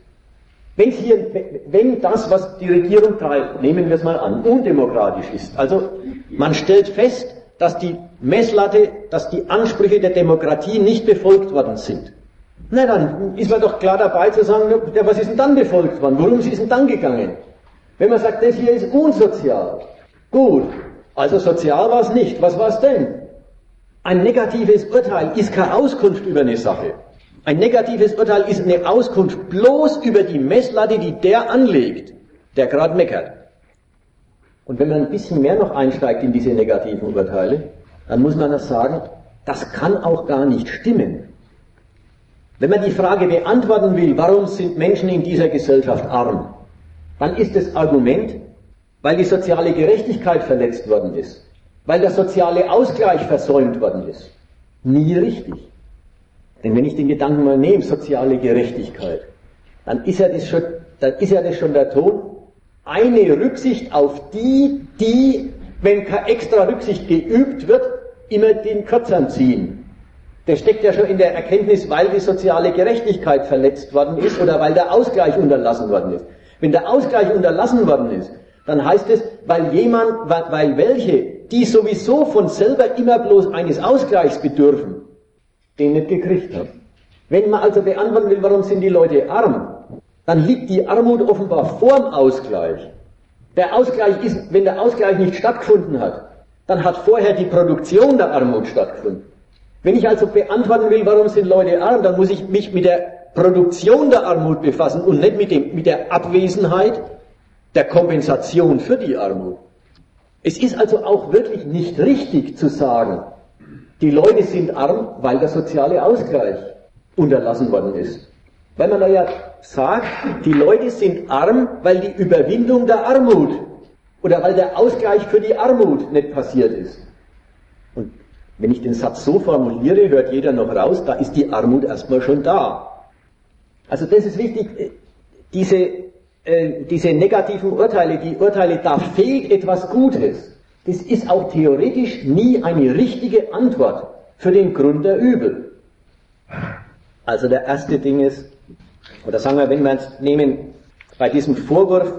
Wenn hier, wenn das, was die Regierung treibt, nehmen wir es mal an, undemokratisch ist, also man stellt fest, dass die Messlatte, dass die Ansprüche der Demokratie nicht befolgt worden sind. Na dann ist man doch klar dabei zu sagen, ja, was ist denn dann befolgt worden? Worum ist es denn dann gegangen? Wenn man sagt, das hier ist unsozial. Gut, also sozial war es nicht. Was war es denn? Ein negatives Urteil ist keine Auskunft über eine Sache. Ein negatives Urteil ist eine Auskunft bloß über die Messlatte, die der anlegt, der gerade meckert. Und wenn man ein bisschen mehr noch einsteigt in diese negativen Urteile, dann muss man das sagen, das kann auch gar nicht stimmen. Wenn man die Frage beantworten will, warum sind Menschen in dieser Gesellschaft arm, dann ist das Argument, weil die soziale Gerechtigkeit verletzt worden ist, weil der soziale Ausgleich versäumt worden ist. nie richtig. Denn wenn ich den Gedanken mal nehme, soziale Gerechtigkeit, dann ist ja das schon, dann ist ja das schon der Ton, eine Rücksicht auf die, die, wenn keine extra Rücksicht geübt wird, immer den Kürzern ziehen. Der steckt ja schon in der Erkenntnis, weil die soziale Gerechtigkeit verletzt worden ist oder weil der Ausgleich unterlassen worden ist. Wenn der Ausgleich unterlassen worden ist, dann heißt es, weil jemand, weil welche, die sowieso von selber immer bloß eines Ausgleichs bedürfen, den nicht gekriegt haben. Wenn man also beantworten will, warum sind die Leute arm, dann liegt die Armut offenbar vorm Ausgleich. Der Ausgleich ist, wenn der Ausgleich nicht stattgefunden hat, dann hat vorher die Produktion der Armut stattgefunden. Wenn ich also beantworten will, warum sind Leute arm, dann muss ich mich mit der Produktion der Armut befassen und nicht mit, dem, mit der Abwesenheit der Kompensation für die Armut. Es ist also auch wirklich nicht richtig zu sagen, die Leute sind arm, weil der soziale Ausgleich unterlassen worden ist. Weil man da ja sagt, die Leute sind arm, weil die Überwindung der Armut oder weil der Ausgleich für die Armut nicht passiert ist. Und wenn ich den Satz so formuliere, hört jeder noch raus, da ist die Armut erstmal schon da. Also das ist wichtig, äh, diese, äh, diese negativen Urteile, die Urteile, da fehlt etwas Gutes. Das ist auch theoretisch nie eine richtige Antwort für den Grund der Übel. Also der erste Ding ist, oder sagen wir, wenn wir es nehmen, bei diesem Vorwurf,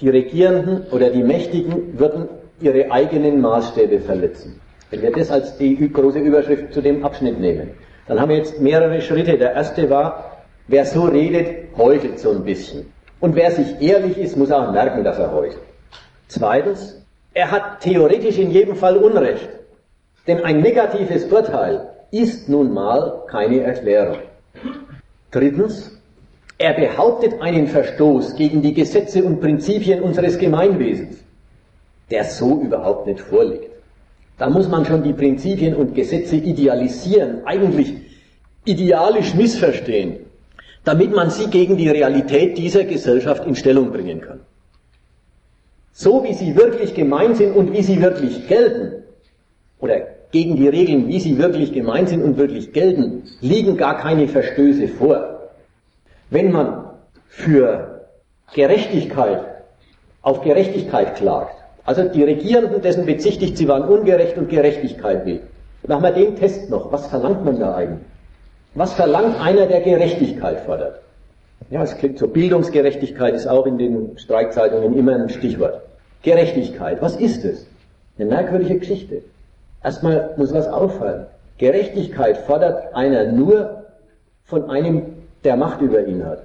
die Regierenden oder die Mächtigen würden ihre eigenen Maßstäbe verletzen. Wenn wir das als die große Überschrift zu dem Abschnitt nehmen, dann haben wir jetzt mehrere Schritte. Der erste war, wer so redet, heuchelt so ein bisschen. Und wer sich ehrlich ist, muss auch merken, dass er heuchelt. Zweitens, er hat theoretisch in jedem Fall Unrecht. Denn ein negatives Urteil ist nun mal keine Erklärung. Drittens, er behauptet einen Verstoß gegen die Gesetze und Prinzipien unseres Gemeinwesens, der so überhaupt nicht vorliegt. Da muss man schon die Prinzipien und Gesetze idealisieren, eigentlich idealisch missverstehen, damit man sie gegen die Realität dieser Gesellschaft in Stellung bringen kann. So wie sie wirklich gemeint sind und wie sie wirklich gelten, oder gegen die Regeln, wie sie wirklich gemeint sind und wirklich gelten, liegen gar keine Verstöße vor. Wenn man für Gerechtigkeit auf Gerechtigkeit klagt, also die Regierenden, dessen bezichtigt, sie waren ungerecht und Gerechtigkeit will. Machen wir den Test noch. Was verlangt man da eigentlich? Was verlangt einer, der Gerechtigkeit fordert? Ja, es klingt so. Bildungsgerechtigkeit ist auch in den Streikzeitungen immer ein Stichwort. Gerechtigkeit, was ist es? Eine merkwürdige Geschichte. Erstmal muss was auffallen. Gerechtigkeit fordert einer nur von einem, der Macht über ihn hat.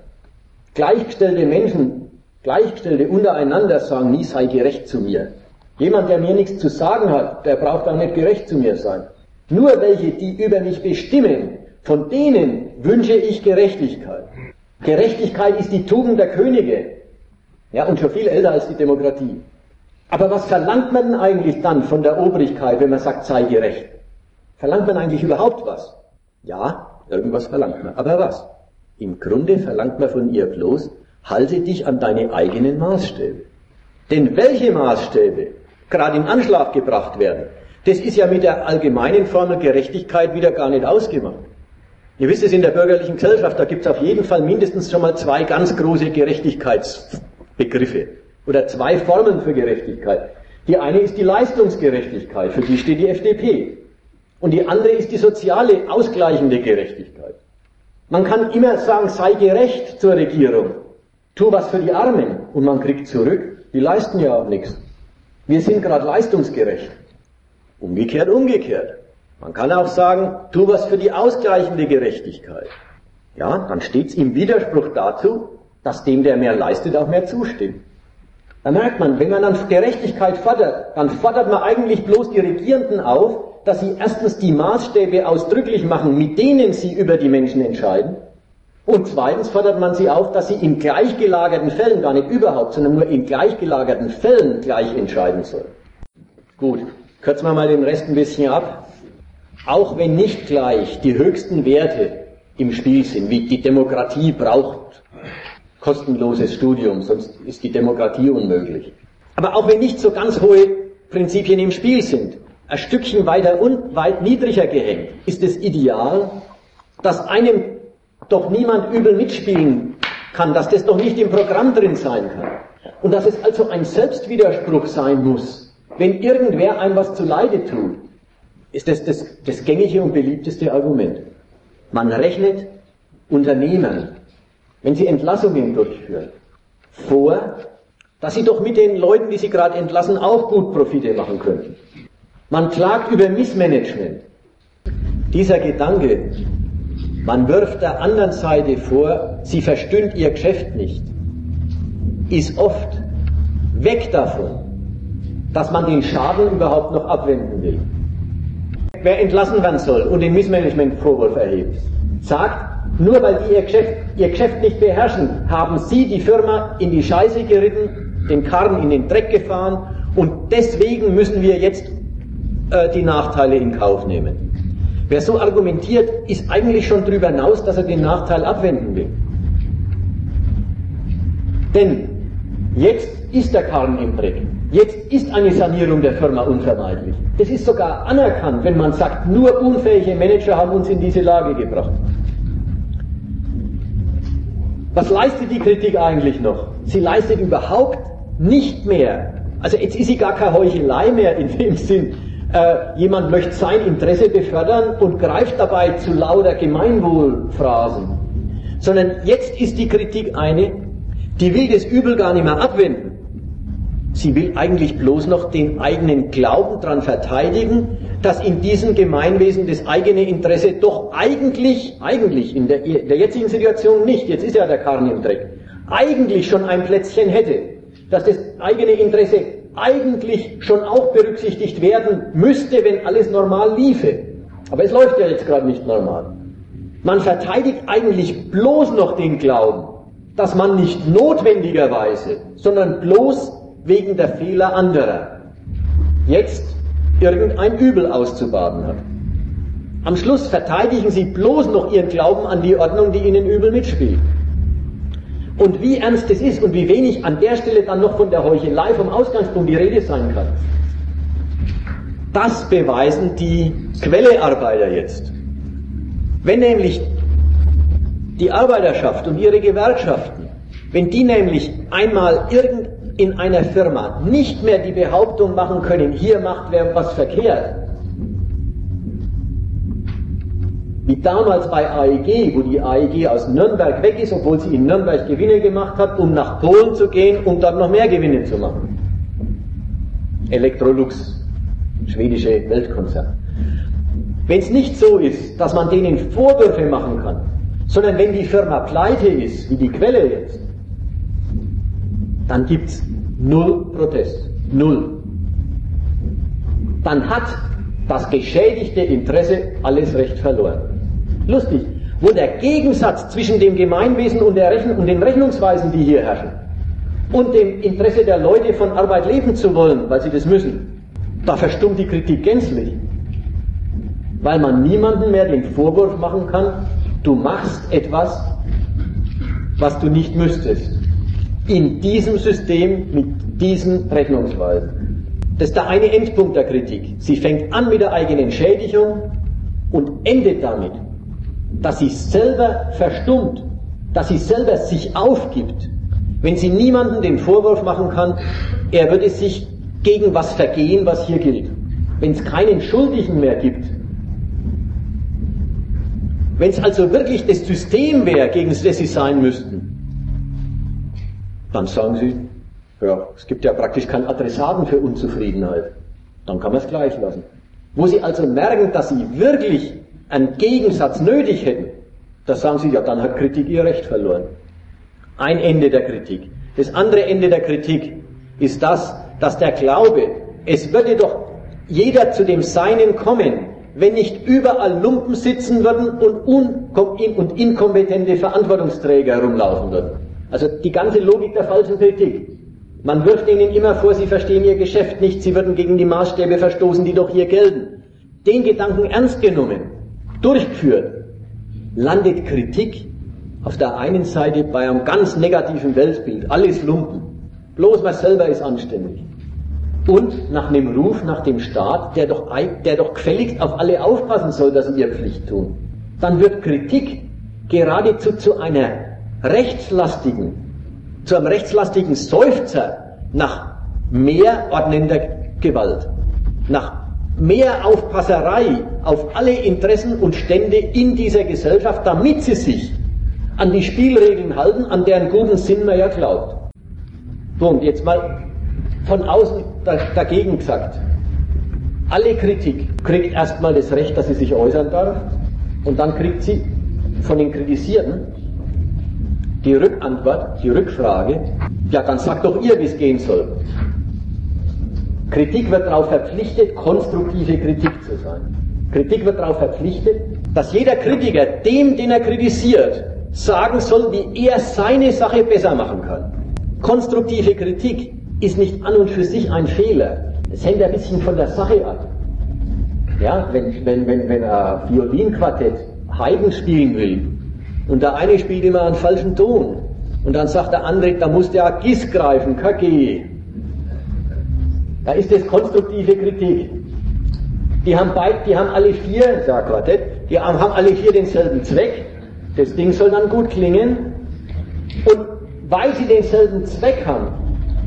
Gleichgestellte Menschen Gleichgestellte untereinander sagen nie sei gerecht zu mir. Jemand, der mir nichts zu sagen hat, der braucht auch nicht gerecht zu mir sein. Nur welche, die über mich bestimmen, von denen wünsche ich Gerechtigkeit. Gerechtigkeit ist die Tugend der Könige. Ja, und schon viel älter als die Demokratie. Aber was verlangt man eigentlich dann von der Obrigkeit, wenn man sagt, sei gerecht? Verlangt man eigentlich überhaupt was? Ja, irgendwas verlangt man. Aber was? Im Grunde verlangt man von ihr bloß, halte dich an deine eigenen Maßstäbe. Denn welche Maßstäbe gerade in Anschlag gebracht werden, das ist ja mit der allgemeinen Formel Gerechtigkeit wieder gar nicht ausgemacht. Ihr wisst es in der bürgerlichen Gesellschaft, da gibt es auf jeden Fall mindestens schon mal zwei ganz große Gerechtigkeitsbegriffe oder zwei Formen für Gerechtigkeit. Die eine ist die Leistungsgerechtigkeit, für die steht die FDP. Und die andere ist die soziale, ausgleichende Gerechtigkeit. Man kann immer sagen, sei gerecht zur Regierung. Tu was für die Armen und man kriegt zurück. Die leisten ja auch nichts. Wir sind gerade leistungsgerecht. Umgekehrt, umgekehrt. Man kann auch sagen, tu was für die ausgleichende Gerechtigkeit. Ja, dann steht's im Widerspruch dazu, dass dem, der mehr leistet, auch mehr zustimmt. Da merkt man, wenn man dann Gerechtigkeit fordert, dann fordert man eigentlich bloß die Regierenden auf, dass sie erstens die Maßstäbe ausdrücklich machen, mit denen sie über die Menschen entscheiden, und zweitens fordert man sie auf, dass sie in gleichgelagerten Fällen, gar nicht überhaupt, sondern nur in gleichgelagerten Fällen gleich entscheiden sollen. Gut, kürzen wir mal den Rest ein bisschen ab. Auch wenn nicht gleich die höchsten Werte im Spiel sind, wie die Demokratie braucht kostenloses Studium, sonst ist die Demokratie unmöglich. Aber auch wenn nicht so ganz hohe Prinzipien im Spiel sind, ein Stückchen weiter und weit niedriger gehängt, ist das Ideal, dass einem doch niemand übel mitspielen kann, dass das doch nicht im Programm drin sein kann. Und dass es also ein Selbstwiderspruch sein muss, wenn irgendwer einem was zuleide tut, ist das das, das gängige und beliebteste Argument. Man rechnet Unternehmen, wenn sie Entlassungen durchführen, vor, dass sie doch mit den Leuten, die sie gerade entlassen, auch gut Profite machen könnten. Man klagt über Missmanagement. Dieser Gedanke, man wirft der anderen Seite vor, sie verstündt ihr Geschäft nicht, ist oft weg davon, dass man den Schaden überhaupt noch abwenden will. Wer entlassen werden soll und den Missmanagement-Vorwurf erhebt, sagt, nur weil die ihr Geschäft, ihr Geschäft nicht beherrschen, haben sie die Firma in die Scheiße geritten, den Karren in den Dreck gefahren und deswegen müssen wir jetzt äh, die Nachteile in Kauf nehmen. Wer so argumentiert, ist eigentlich schon darüber hinaus, dass er den Nachteil abwenden will. Denn jetzt ist der Karren im Dreck. Jetzt ist eine Sanierung der Firma unvermeidlich. Es ist sogar anerkannt, wenn man sagt, nur unfähige Manager haben uns in diese Lage gebracht. Was leistet die Kritik eigentlich noch? Sie leistet überhaupt nicht mehr. Also jetzt ist sie gar keine Heuchelei mehr in dem Sinn, äh, jemand möchte sein Interesse befördern und greift dabei zu lauter Gemeinwohlphrasen. Sondern jetzt ist die Kritik eine, die will das Übel gar nicht mehr abwenden. Sie will eigentlich bloß noch den eigenen Glauben daran verteidigen, dass in diesem Gemeinwesen das eigene Interesse doch eigentlich, eigentlich in der, der jetzigen Situation nicht, jetzt ist ja der Karren im Dreck, eigentlich schon ein Plätzchen hätte, dass das eigene Interesse eigentlich schon auch berücksichtigt werden müsste, wenn alles normal liefe. Aber es läuft ja jetzt gerade nicht normal. Man verteidigt eigentlich bloß noch den Glauben, dass man nicht notwendigerweise, sondern bloß wegen der Fehler anderer jetzt irgendein Übel auszubaden hat. Am Schluss verteidigen sie bloß noch ihren Glauben an die Ordnung, die ihnen übel mitspielt. Und wie ernst es ist und wie wenig an der Stelle dann noch von der Heuchelei vom Ausgangspunkt die Rede sein kann. Das beweisen die Quellearbeiter jetzt. Wenn nämlich die Arbeiterschaft und ihre Gewerkschaften, wenn die nämlich einmal irgend in einer Firma nicht mehr die Behauptung machen können, hier macht wer was verkehrt, Wie damals bei AEG, wo die AEG aus Nürnberg weg ist, obwohl sie in Nürnberg Gewinne gemacht hat, um nach Polen zu gehen, um dort noch mehr Gewinne zu machen. Electrolux, schwedische Weltkonzern. Wenn es nicht so ist, dass man denen Vorwürfe machen kann, sondern wenn die Firma pleite ist, wie die Quelle jetzt, dann gibt es null Protest. Null. Dann hat das geschädigte Interesse alles Recht verloren. Lustig, wo der Gegensatz zwischen dem Gemeinwesen und, Rechn und den Rechnungsweisen, die hier herrschen, und dem Interesse der Leute von Arbeit leben zu wollen, weil sie das müssen, da verstummt die Kritik gänzlich. Weil man niemandem mehr den Vorwurf machen kann, du machst etwas, was du nicht müsstest. In diesem System mit diesen Rechnungsweisen. Das ist der eine Endpunkt der Kritik. Sie fängt an mit der eigenen Schädigung und endet damit, dass sie selber verstummt, dass sie selber sich aufgibt, wenn sie niemanden den Vorwurf machen kann, er würde sich gegen was vergehen, was hier gilt. Wenn es keinen Schuldigen mehr gibt, wenn es also wirklich das System wäre, gegen das sie sein müssten, dann sagen sie, ja, es gibt ja praktisch keinen Adressaten für Unzufriedenheit. Dann kann man es gleich lassen. Wo sie also merken, dass sie wirklich einen Gegensatz nötig hätten, da sagen sie, ja, dann hat Kritik ihr Recht verloren. Ein Ende der Kritik. Das andere Ende der Kritik ist das, dass der Glaube, es würde doch jeder zu dem Seinen kommen, wenn nicht überall Lumpen sitzen würden und, und inkompetente Verantwortungsträger herumlaufen würden. Also die ganze Logik der falschen Kritik. Man wirft ihnen immer vor, sie verstehen ihr Geschäft nicht, sie würden gegen die Maßstäbe verstoßen, die doch hier gelten. Den Gedanken ernst genommen, durchgeführt, landet Kritik auf der einen Seite bei einem ganz negativen Weltbild, alles Lumpen. Bloß man selber ist anständig. und nach einem Ruf nach dem Staat, der doch, der doch gefälligst auf alle aufpassen soll, dass sie ihre Pflicht tun. Dann wird Kritik geradezu zu einer rechtslastigen, zu einem rechtslastigen Seufzer nach mehr ordnender Gewalt, nach mehr Aufpasserei auf alle Interessen und Stände in dieser Gesellschaft, damit sie sich an die Spielregeln halten, an deren guten Sinn man ja glaubt. So, und jetzt mal von außen dagegen gesagt. Alle Kritik kriegt erstmal das Recht, dass sie sich äußern darf, und dann kriegt sie von den Kritisierten die Rückantwort, die Rückfrage, ja, dann sagt doch ihr, wie es gehen soll. Kritik wird darauf verpflichtet, konstruktive Kritik zu sein. Kritik wird darauf verpflichtet, dass jeder Kritiker dem, den er kritisiert, sagen soll, wie er seine Sache besser machen kann. Konstruktive Kritik ist nicht an und für sich ein Fehler. Es hängt ein bisschen von der Sache ab. Ja, wenn, wenn, wenn, wenn ein Violinquartett Haydn spielen will und der eine spielt immer einen falschen Ton und dann sagt der andere, da muss der Gis greifen, KG. Da ist das konstruktive Kritik. Die haben, beid, die haben alle vier, sag Quartett, die haben alle vier denselben Zweck. Das Ding soll dann gut klingen. Und weil sie denselben Zweck haben,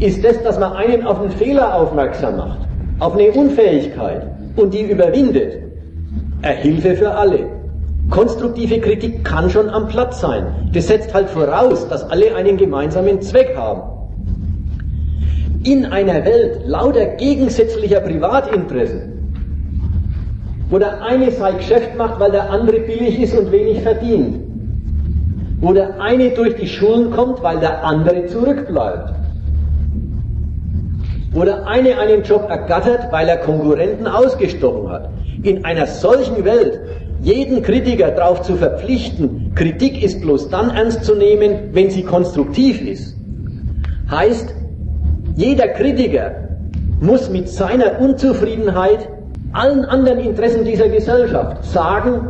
ist das, dass man einen auf einen Fehler aufmerksam macht, auf eine Unfähigkeit und die überwindet, eine Hilfe für alle. Konstruktive Kritik kann schon am Platz sein. Das setzt halt voraus, dass alle einen gemeinsamen Zweck haben. In einer Welt lauter gegensätzlicher Privatinteressen, wo der eine sein Geschäft macht, weil der andere billig ist und wenig verdient, wo der eine durch die Schulen kommt, weil der andere zurückbleibt, wo der eine einen Job ergattert, weil er Konkurrenten ausgestochen hat. In einer solchen Welt jeden Kritiker darauf zu verpflichten, Kritik ist bloß dann ernst zu nehmen, wenn sie konstruktiv ist, heißt, jeder Kritiker muss mit seiner Unzufriedenheit allen anderen Interessen dieser Gesellschaft sagen,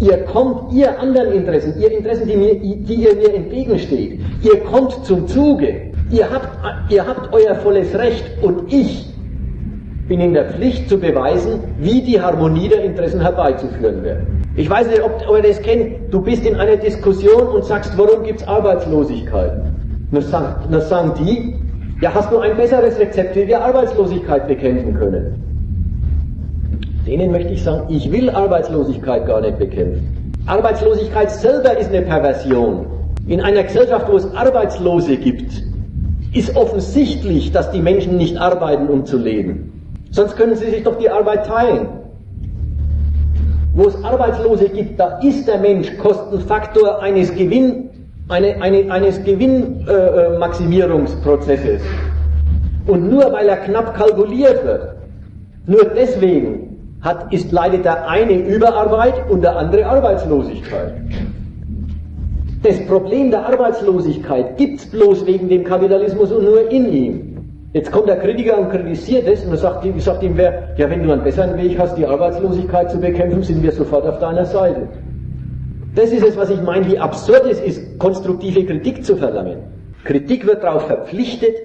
ihr kommt, ihr anderen Interessen, ihr Interessen, die, mir, die ihr mir entgegensteht, ihr kommt zum Zuge. Ihr habt, ihr habt euer volles Recht und ich bin in der Pflicht zu beweisen, wie die Harmonie der Interessen herbeizuführen wäre. Ich weiß nicht, ob, ihr das kennt. Du bist in einer Diskussion und sagst, warum gibt es Arbeitslosigkeit? Dann sagen, dann sagen die, ja, hast du ein besseres Rezept, wie wir Arbeitslosigkeit bekämpfen können? Denen möchte ich sagen, ich will Arbeitslosigkeit gar nicht bekämpfen. Arbeitslosigkeit selber ist eine Perversion. In einer Gesellschaft, wo es Arbeitslose gibt, ist offensichtlich, dass die Menschen nicht arbeiten, um zu leben. Sonst können sie sich doch die Arbeit teilen. Wo es Arbeitslose gibt, da ist der Mensch Kostenfaktor eines Gewinn, eine, eine, eines Gewinnmaximierungsprozesses. Äh, Und nur weil er knapp kalkuliert wird, nur deswegen hat, ist, leidet der eine Überarbeit und der andere Arbeitslosigkeit. Das Problem der Arbeitslosigkeit gibt es bloß wegen dem Kapitalismus und nur in ihm. Jetzt kommt der Kritiker und kritisiert es und sagt, sagt ihm wer, ja wenn du einen besseren Weg hast, die Arbeitslosigkeit zu bekämpfen, sind wir sofort auf deiner Seite. Das ist es, was ich meine, wie absurd es ist, konstruktive Kritik zu verlangen. Kritik wird darauf verpflichtet,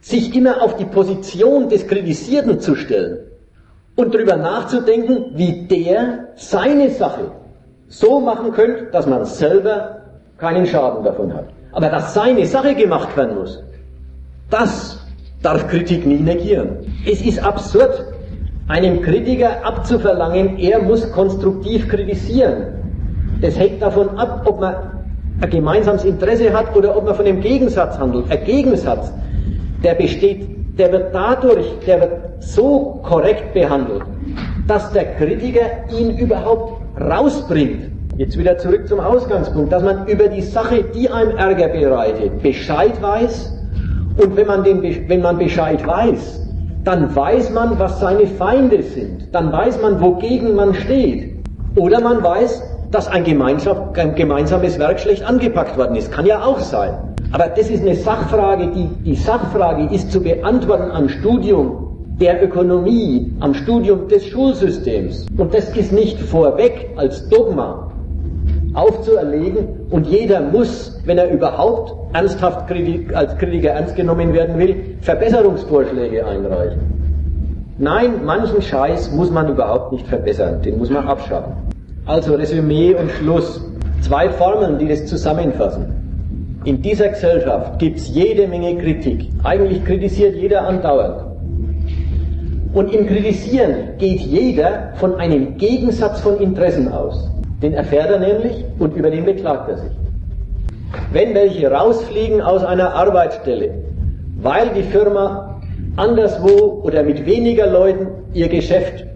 sich immer auf die Position des Kritisierten zu stellen und darüber nachzudenken, wie der seine Sache so machen könnte, dass man selber keinen Schaden davon hat. Aber dass seine Sache gemacht werden muss, das darf Kritik nie negieren. Es ist absurd, einem Kritiker abzuverlangen, er muss konstruktiv kritisieren. Es hängt davon ab, ob man ein gemeinsames Interesse hat oder ob man von einem Gegensatz handelt. Ein Gegensatz, der besteht, der wird dadurch, der wird so korrekt behandelt, dass der Kritiker ihn überhaupt rausbringt Jetzt wieder zurück zum Ausgangspunkt, dass man über die Sache, die einem Ärger bereitet, Bescheid weiß. Und wenn man, den, wenn man Bescheid weiß, dann weiß man, was seine Feinde sind. Dann weiß man, wogegen man steht. Oder man weiß, dass ein, ein gemeinsames Werk schlecht angepackt worden ist. Kann ja auch sein. Aber das ist eine Sachfrage, die, die Sachfrage ist zu beantworten am Studium der Ökonomie, am Studium des Schulsystems. Und das ist nicht vorweg als Dogma, aufzuerlegen und jeder muss, wenn er überhaupt ernsthaft als Kritiker ernst genommen werden will, Verbesserungsvorschläge einreichen. Nein, manchen Scheiß muss man überhaupt nicht verbessern, den muss man abschaffen. Also Resümee und Schluss. Zwei Formeln, die das zusammenfassen. In dieser Gesellschaft gibt es jede Menge Kritik. Eigentlich kritisiert jeder andauernd. Und im Kritisieren geht jeder von einem Gegensatz von Interessen aus. Den erfährt er nämlich und über den beklagt er sich. Wenn welche rausfliegen aus einer Arbeitsstelle, weil die Firma anderswo oder mit weniger Leuten ihr Geschäft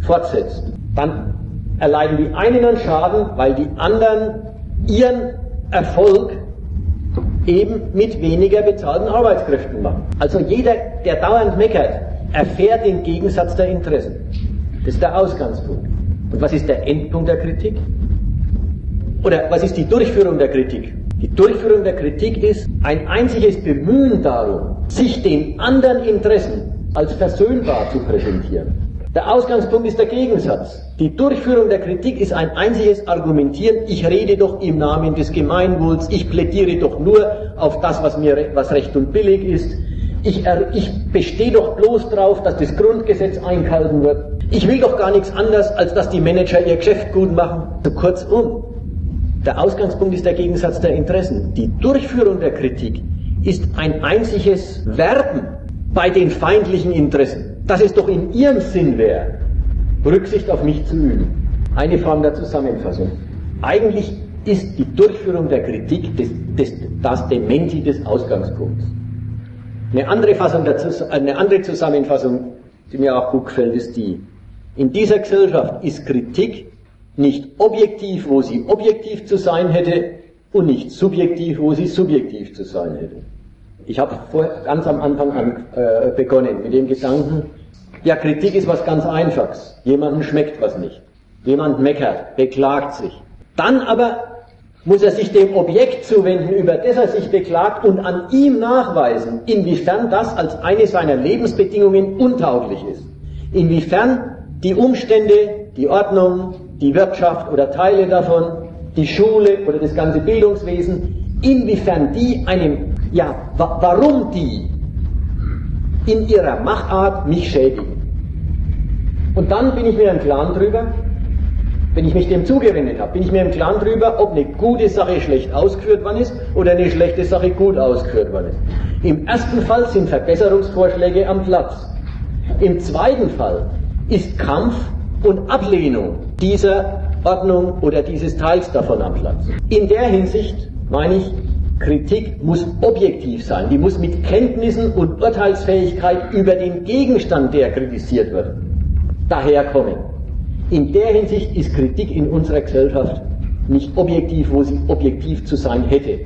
fortsetzt, dann erleiden die einen Schaden, weil die anderen ihren Erfolg eben mit weniger bezahlten Arbeitskräften machen. Also jeder, der dauernd meckert, erfährt den Gegensatz der Interessen. Das ist der Ausgangspunkt. Und was ist der Endpunkt der Kritik? Oder was ist die Durchführung der Kritik? Die Durchführung der Kritik ist ein einziges Bemühen darum, sich den anderen Interessen als versöhnbar zu präsentieren. Der Ausgangspunkt ist der Gegensatz. Die Durchführung der Kritik ist ein einziges Argumentieren, ich rede doch im Namen des Gemeinwohls, ich plädiere doch nur auf das, was mir was recht und billig ist, ich, ich bestehe doch bloß darauf, dass das Grundgesetz eingehalten wird. Ich will doch gar nichts anderes, als dass die Manager ihr Geschäft gut machen. So kurzum, der Ausgangspunkt ist der Gegensatz der Interessen. Die Durchführung der Kritik ist ein einziges Werben bei den feindlichen Interessen, dass es doch in ihrem Sinn wäre, Rücksicht auf mich zu üben. Eine Form der Zusammenfassung. Eigentlich ist die Durchführung der Kritik des, des, das Dementi des Ausgangspunkts. Eine andere, Fassung dazu, eine andere Zusammenfassung, die mir auch gut gefällt, ist die. In dieser Gesellschaft ist Kritik nicht objektiv, wo sie objektiv zu sein hätte, und nicht subjektiv, wo sie subjektiv zu sein hätte. Ich habe ganz am Anfang an, äh, begonnen mit dem Gedanken, ja, Kritik ist was ganz Einfaches. Jemandem schmeckt was nicht. Jemand meckert, beklagt sich. Dann aber muss er sich dem Objekt zuwenden, über das er sich beklagt, und an ihm nachweisen, inwiefern das als eine seiner Lebensbedingungen untauglich ist. Inwiefern die Umstände, die Ordnung, die Wirtschaft oder Teile davon, die Schule oder das ganze Bildungswesen, inwiefern die einem, ja, wa warum die in ihrer Machart mich schädigen. Und dann bin ich mir im Klaren drüber, wenn ich mich dem zugewendet habe, bin ich mir im Klaren drüber, ob eine gute Sache schlecht ausgeführt worden ist oder eine schlechte Sache gut ausgeführt worden ist. Im ersten Fall sind Verbesserungsvorschläge am Platz. Im zweiten Fall ist Kampf und Ablehnung dieser Ordnung oder dieses Teils davon am Platz. In der Hinsicht meine ich, Kritik muss objektiv sein, die muss mit Kenntnissen und Urteilsfähigkeit über den Gegenstand, der kritisiert wird, daherkommen. In der Hinsicht ist Kritik in unserer Gesellschaft nicht objektiv, wo sie objektiv zu sein hätte.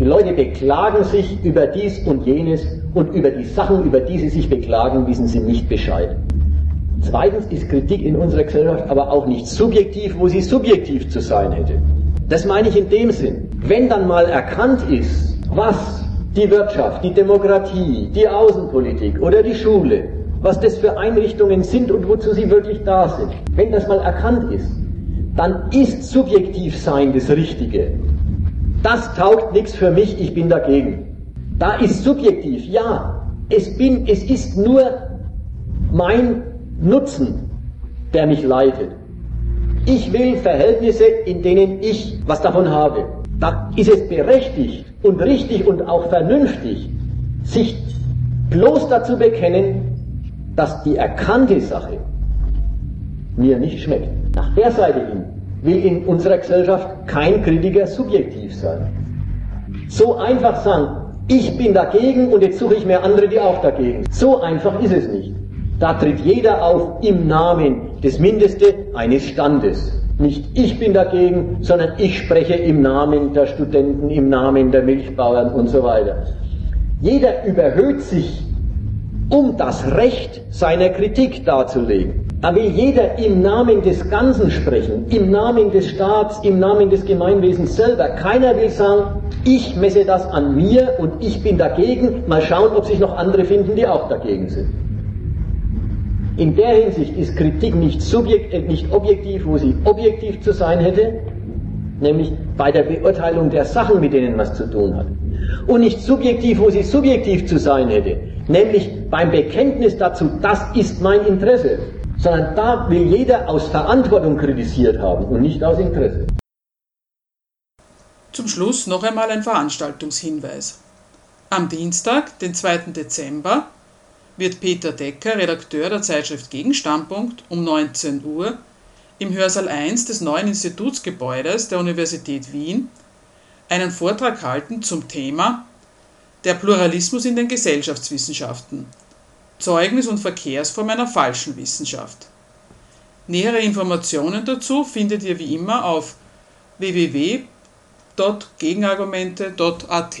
Die Leute beklagen sich über dies und jenes und über die Sachen, über die sie sich beklagen, wissen sie nicht Bescheid. Zweitens ist Kritik in unserer Gesellschaft aber auch nicht subjektiv, wo sie subjektiv zu sein hätte. Das meine ich in dem Sinn. Wenn dann mal erkannt ist, was die Wirtschaft, die Demokratie, die Außenpolitik oder die Schule, was das für Einrichtungen sind und wozu sie wirklich da sind, wenn das mal erkannt ist, dann ist subjektiv sein das Richtige. Das taugt nichts für mich, ich bin dagegen. Da ist subjektiv, ja, es, bin, es ist nur mein Nutzen, der mich leitet. Ich will Verhältnisse, in denen ich was davon habe. Da ist es berechtigt und richtig und auch vernünftig, sich bloß dazu bekennen, dass die erkannte Sache mir nicht schmeckt. Nach der Seite hin will in unserer Gesellschaft kein Kritiker subjektiv sein. So einfach sagen, ich bin dagegen und jetzt suche ich mir andere, die auch dagegen. So einfach ist es nicht. Da tritt jeder auf im Namen des Mindeste eines Standes. Nicht ich bin dagegen, sondern ich spreche im Namen der Studenten, im Namen der Milchbauern und so weiter. Jeder überhöht sich, um das Recht seiner Kritik darzulegen. Da will jeder im Namen des Ganzen sprechen, im Namen des Staats, im Namen des Gemeinwesens selber. Keiner will sagen, ich messe das an mir und ich bin dagegen, mal schauen, ob sich noch andere finden, die auch dagegen sind. In der Hinsicht ist Kritik nicht, subjekt, äh, nicht objektiv, wo sie objektiv zu sein hätte, nämlich bei der Beurteilung der Sachen, mit denen man es zu tun hat. und nicht subjektiv, wo sie subjektiv zu sein hätte, nämlich beim Bekenntnis dazu, das ist mein Interesse, sondern da will jeder aus Verantwortung kritisiert haben und nicht aus Interesse.
Zum Schluss noch einmal ein Veranstaltungshinweis. Am Dienstag, den 2. Dezember, wird Peter Decker, Redakteur der Zeitschrift Gegenstandpunkt, um 19 Uhr im Hörsaal 1 des neuen Institutsgebäudes der Universität Wien einen Vortrag halten zum Thema Der Pluralismus in den Gesellschaftswissenschaften. Zeugnis und Verkehrsform einer falschen Wissenschaft. Nähere Informationen dazu findet ihr wie immer auf www.gegenargumente.at.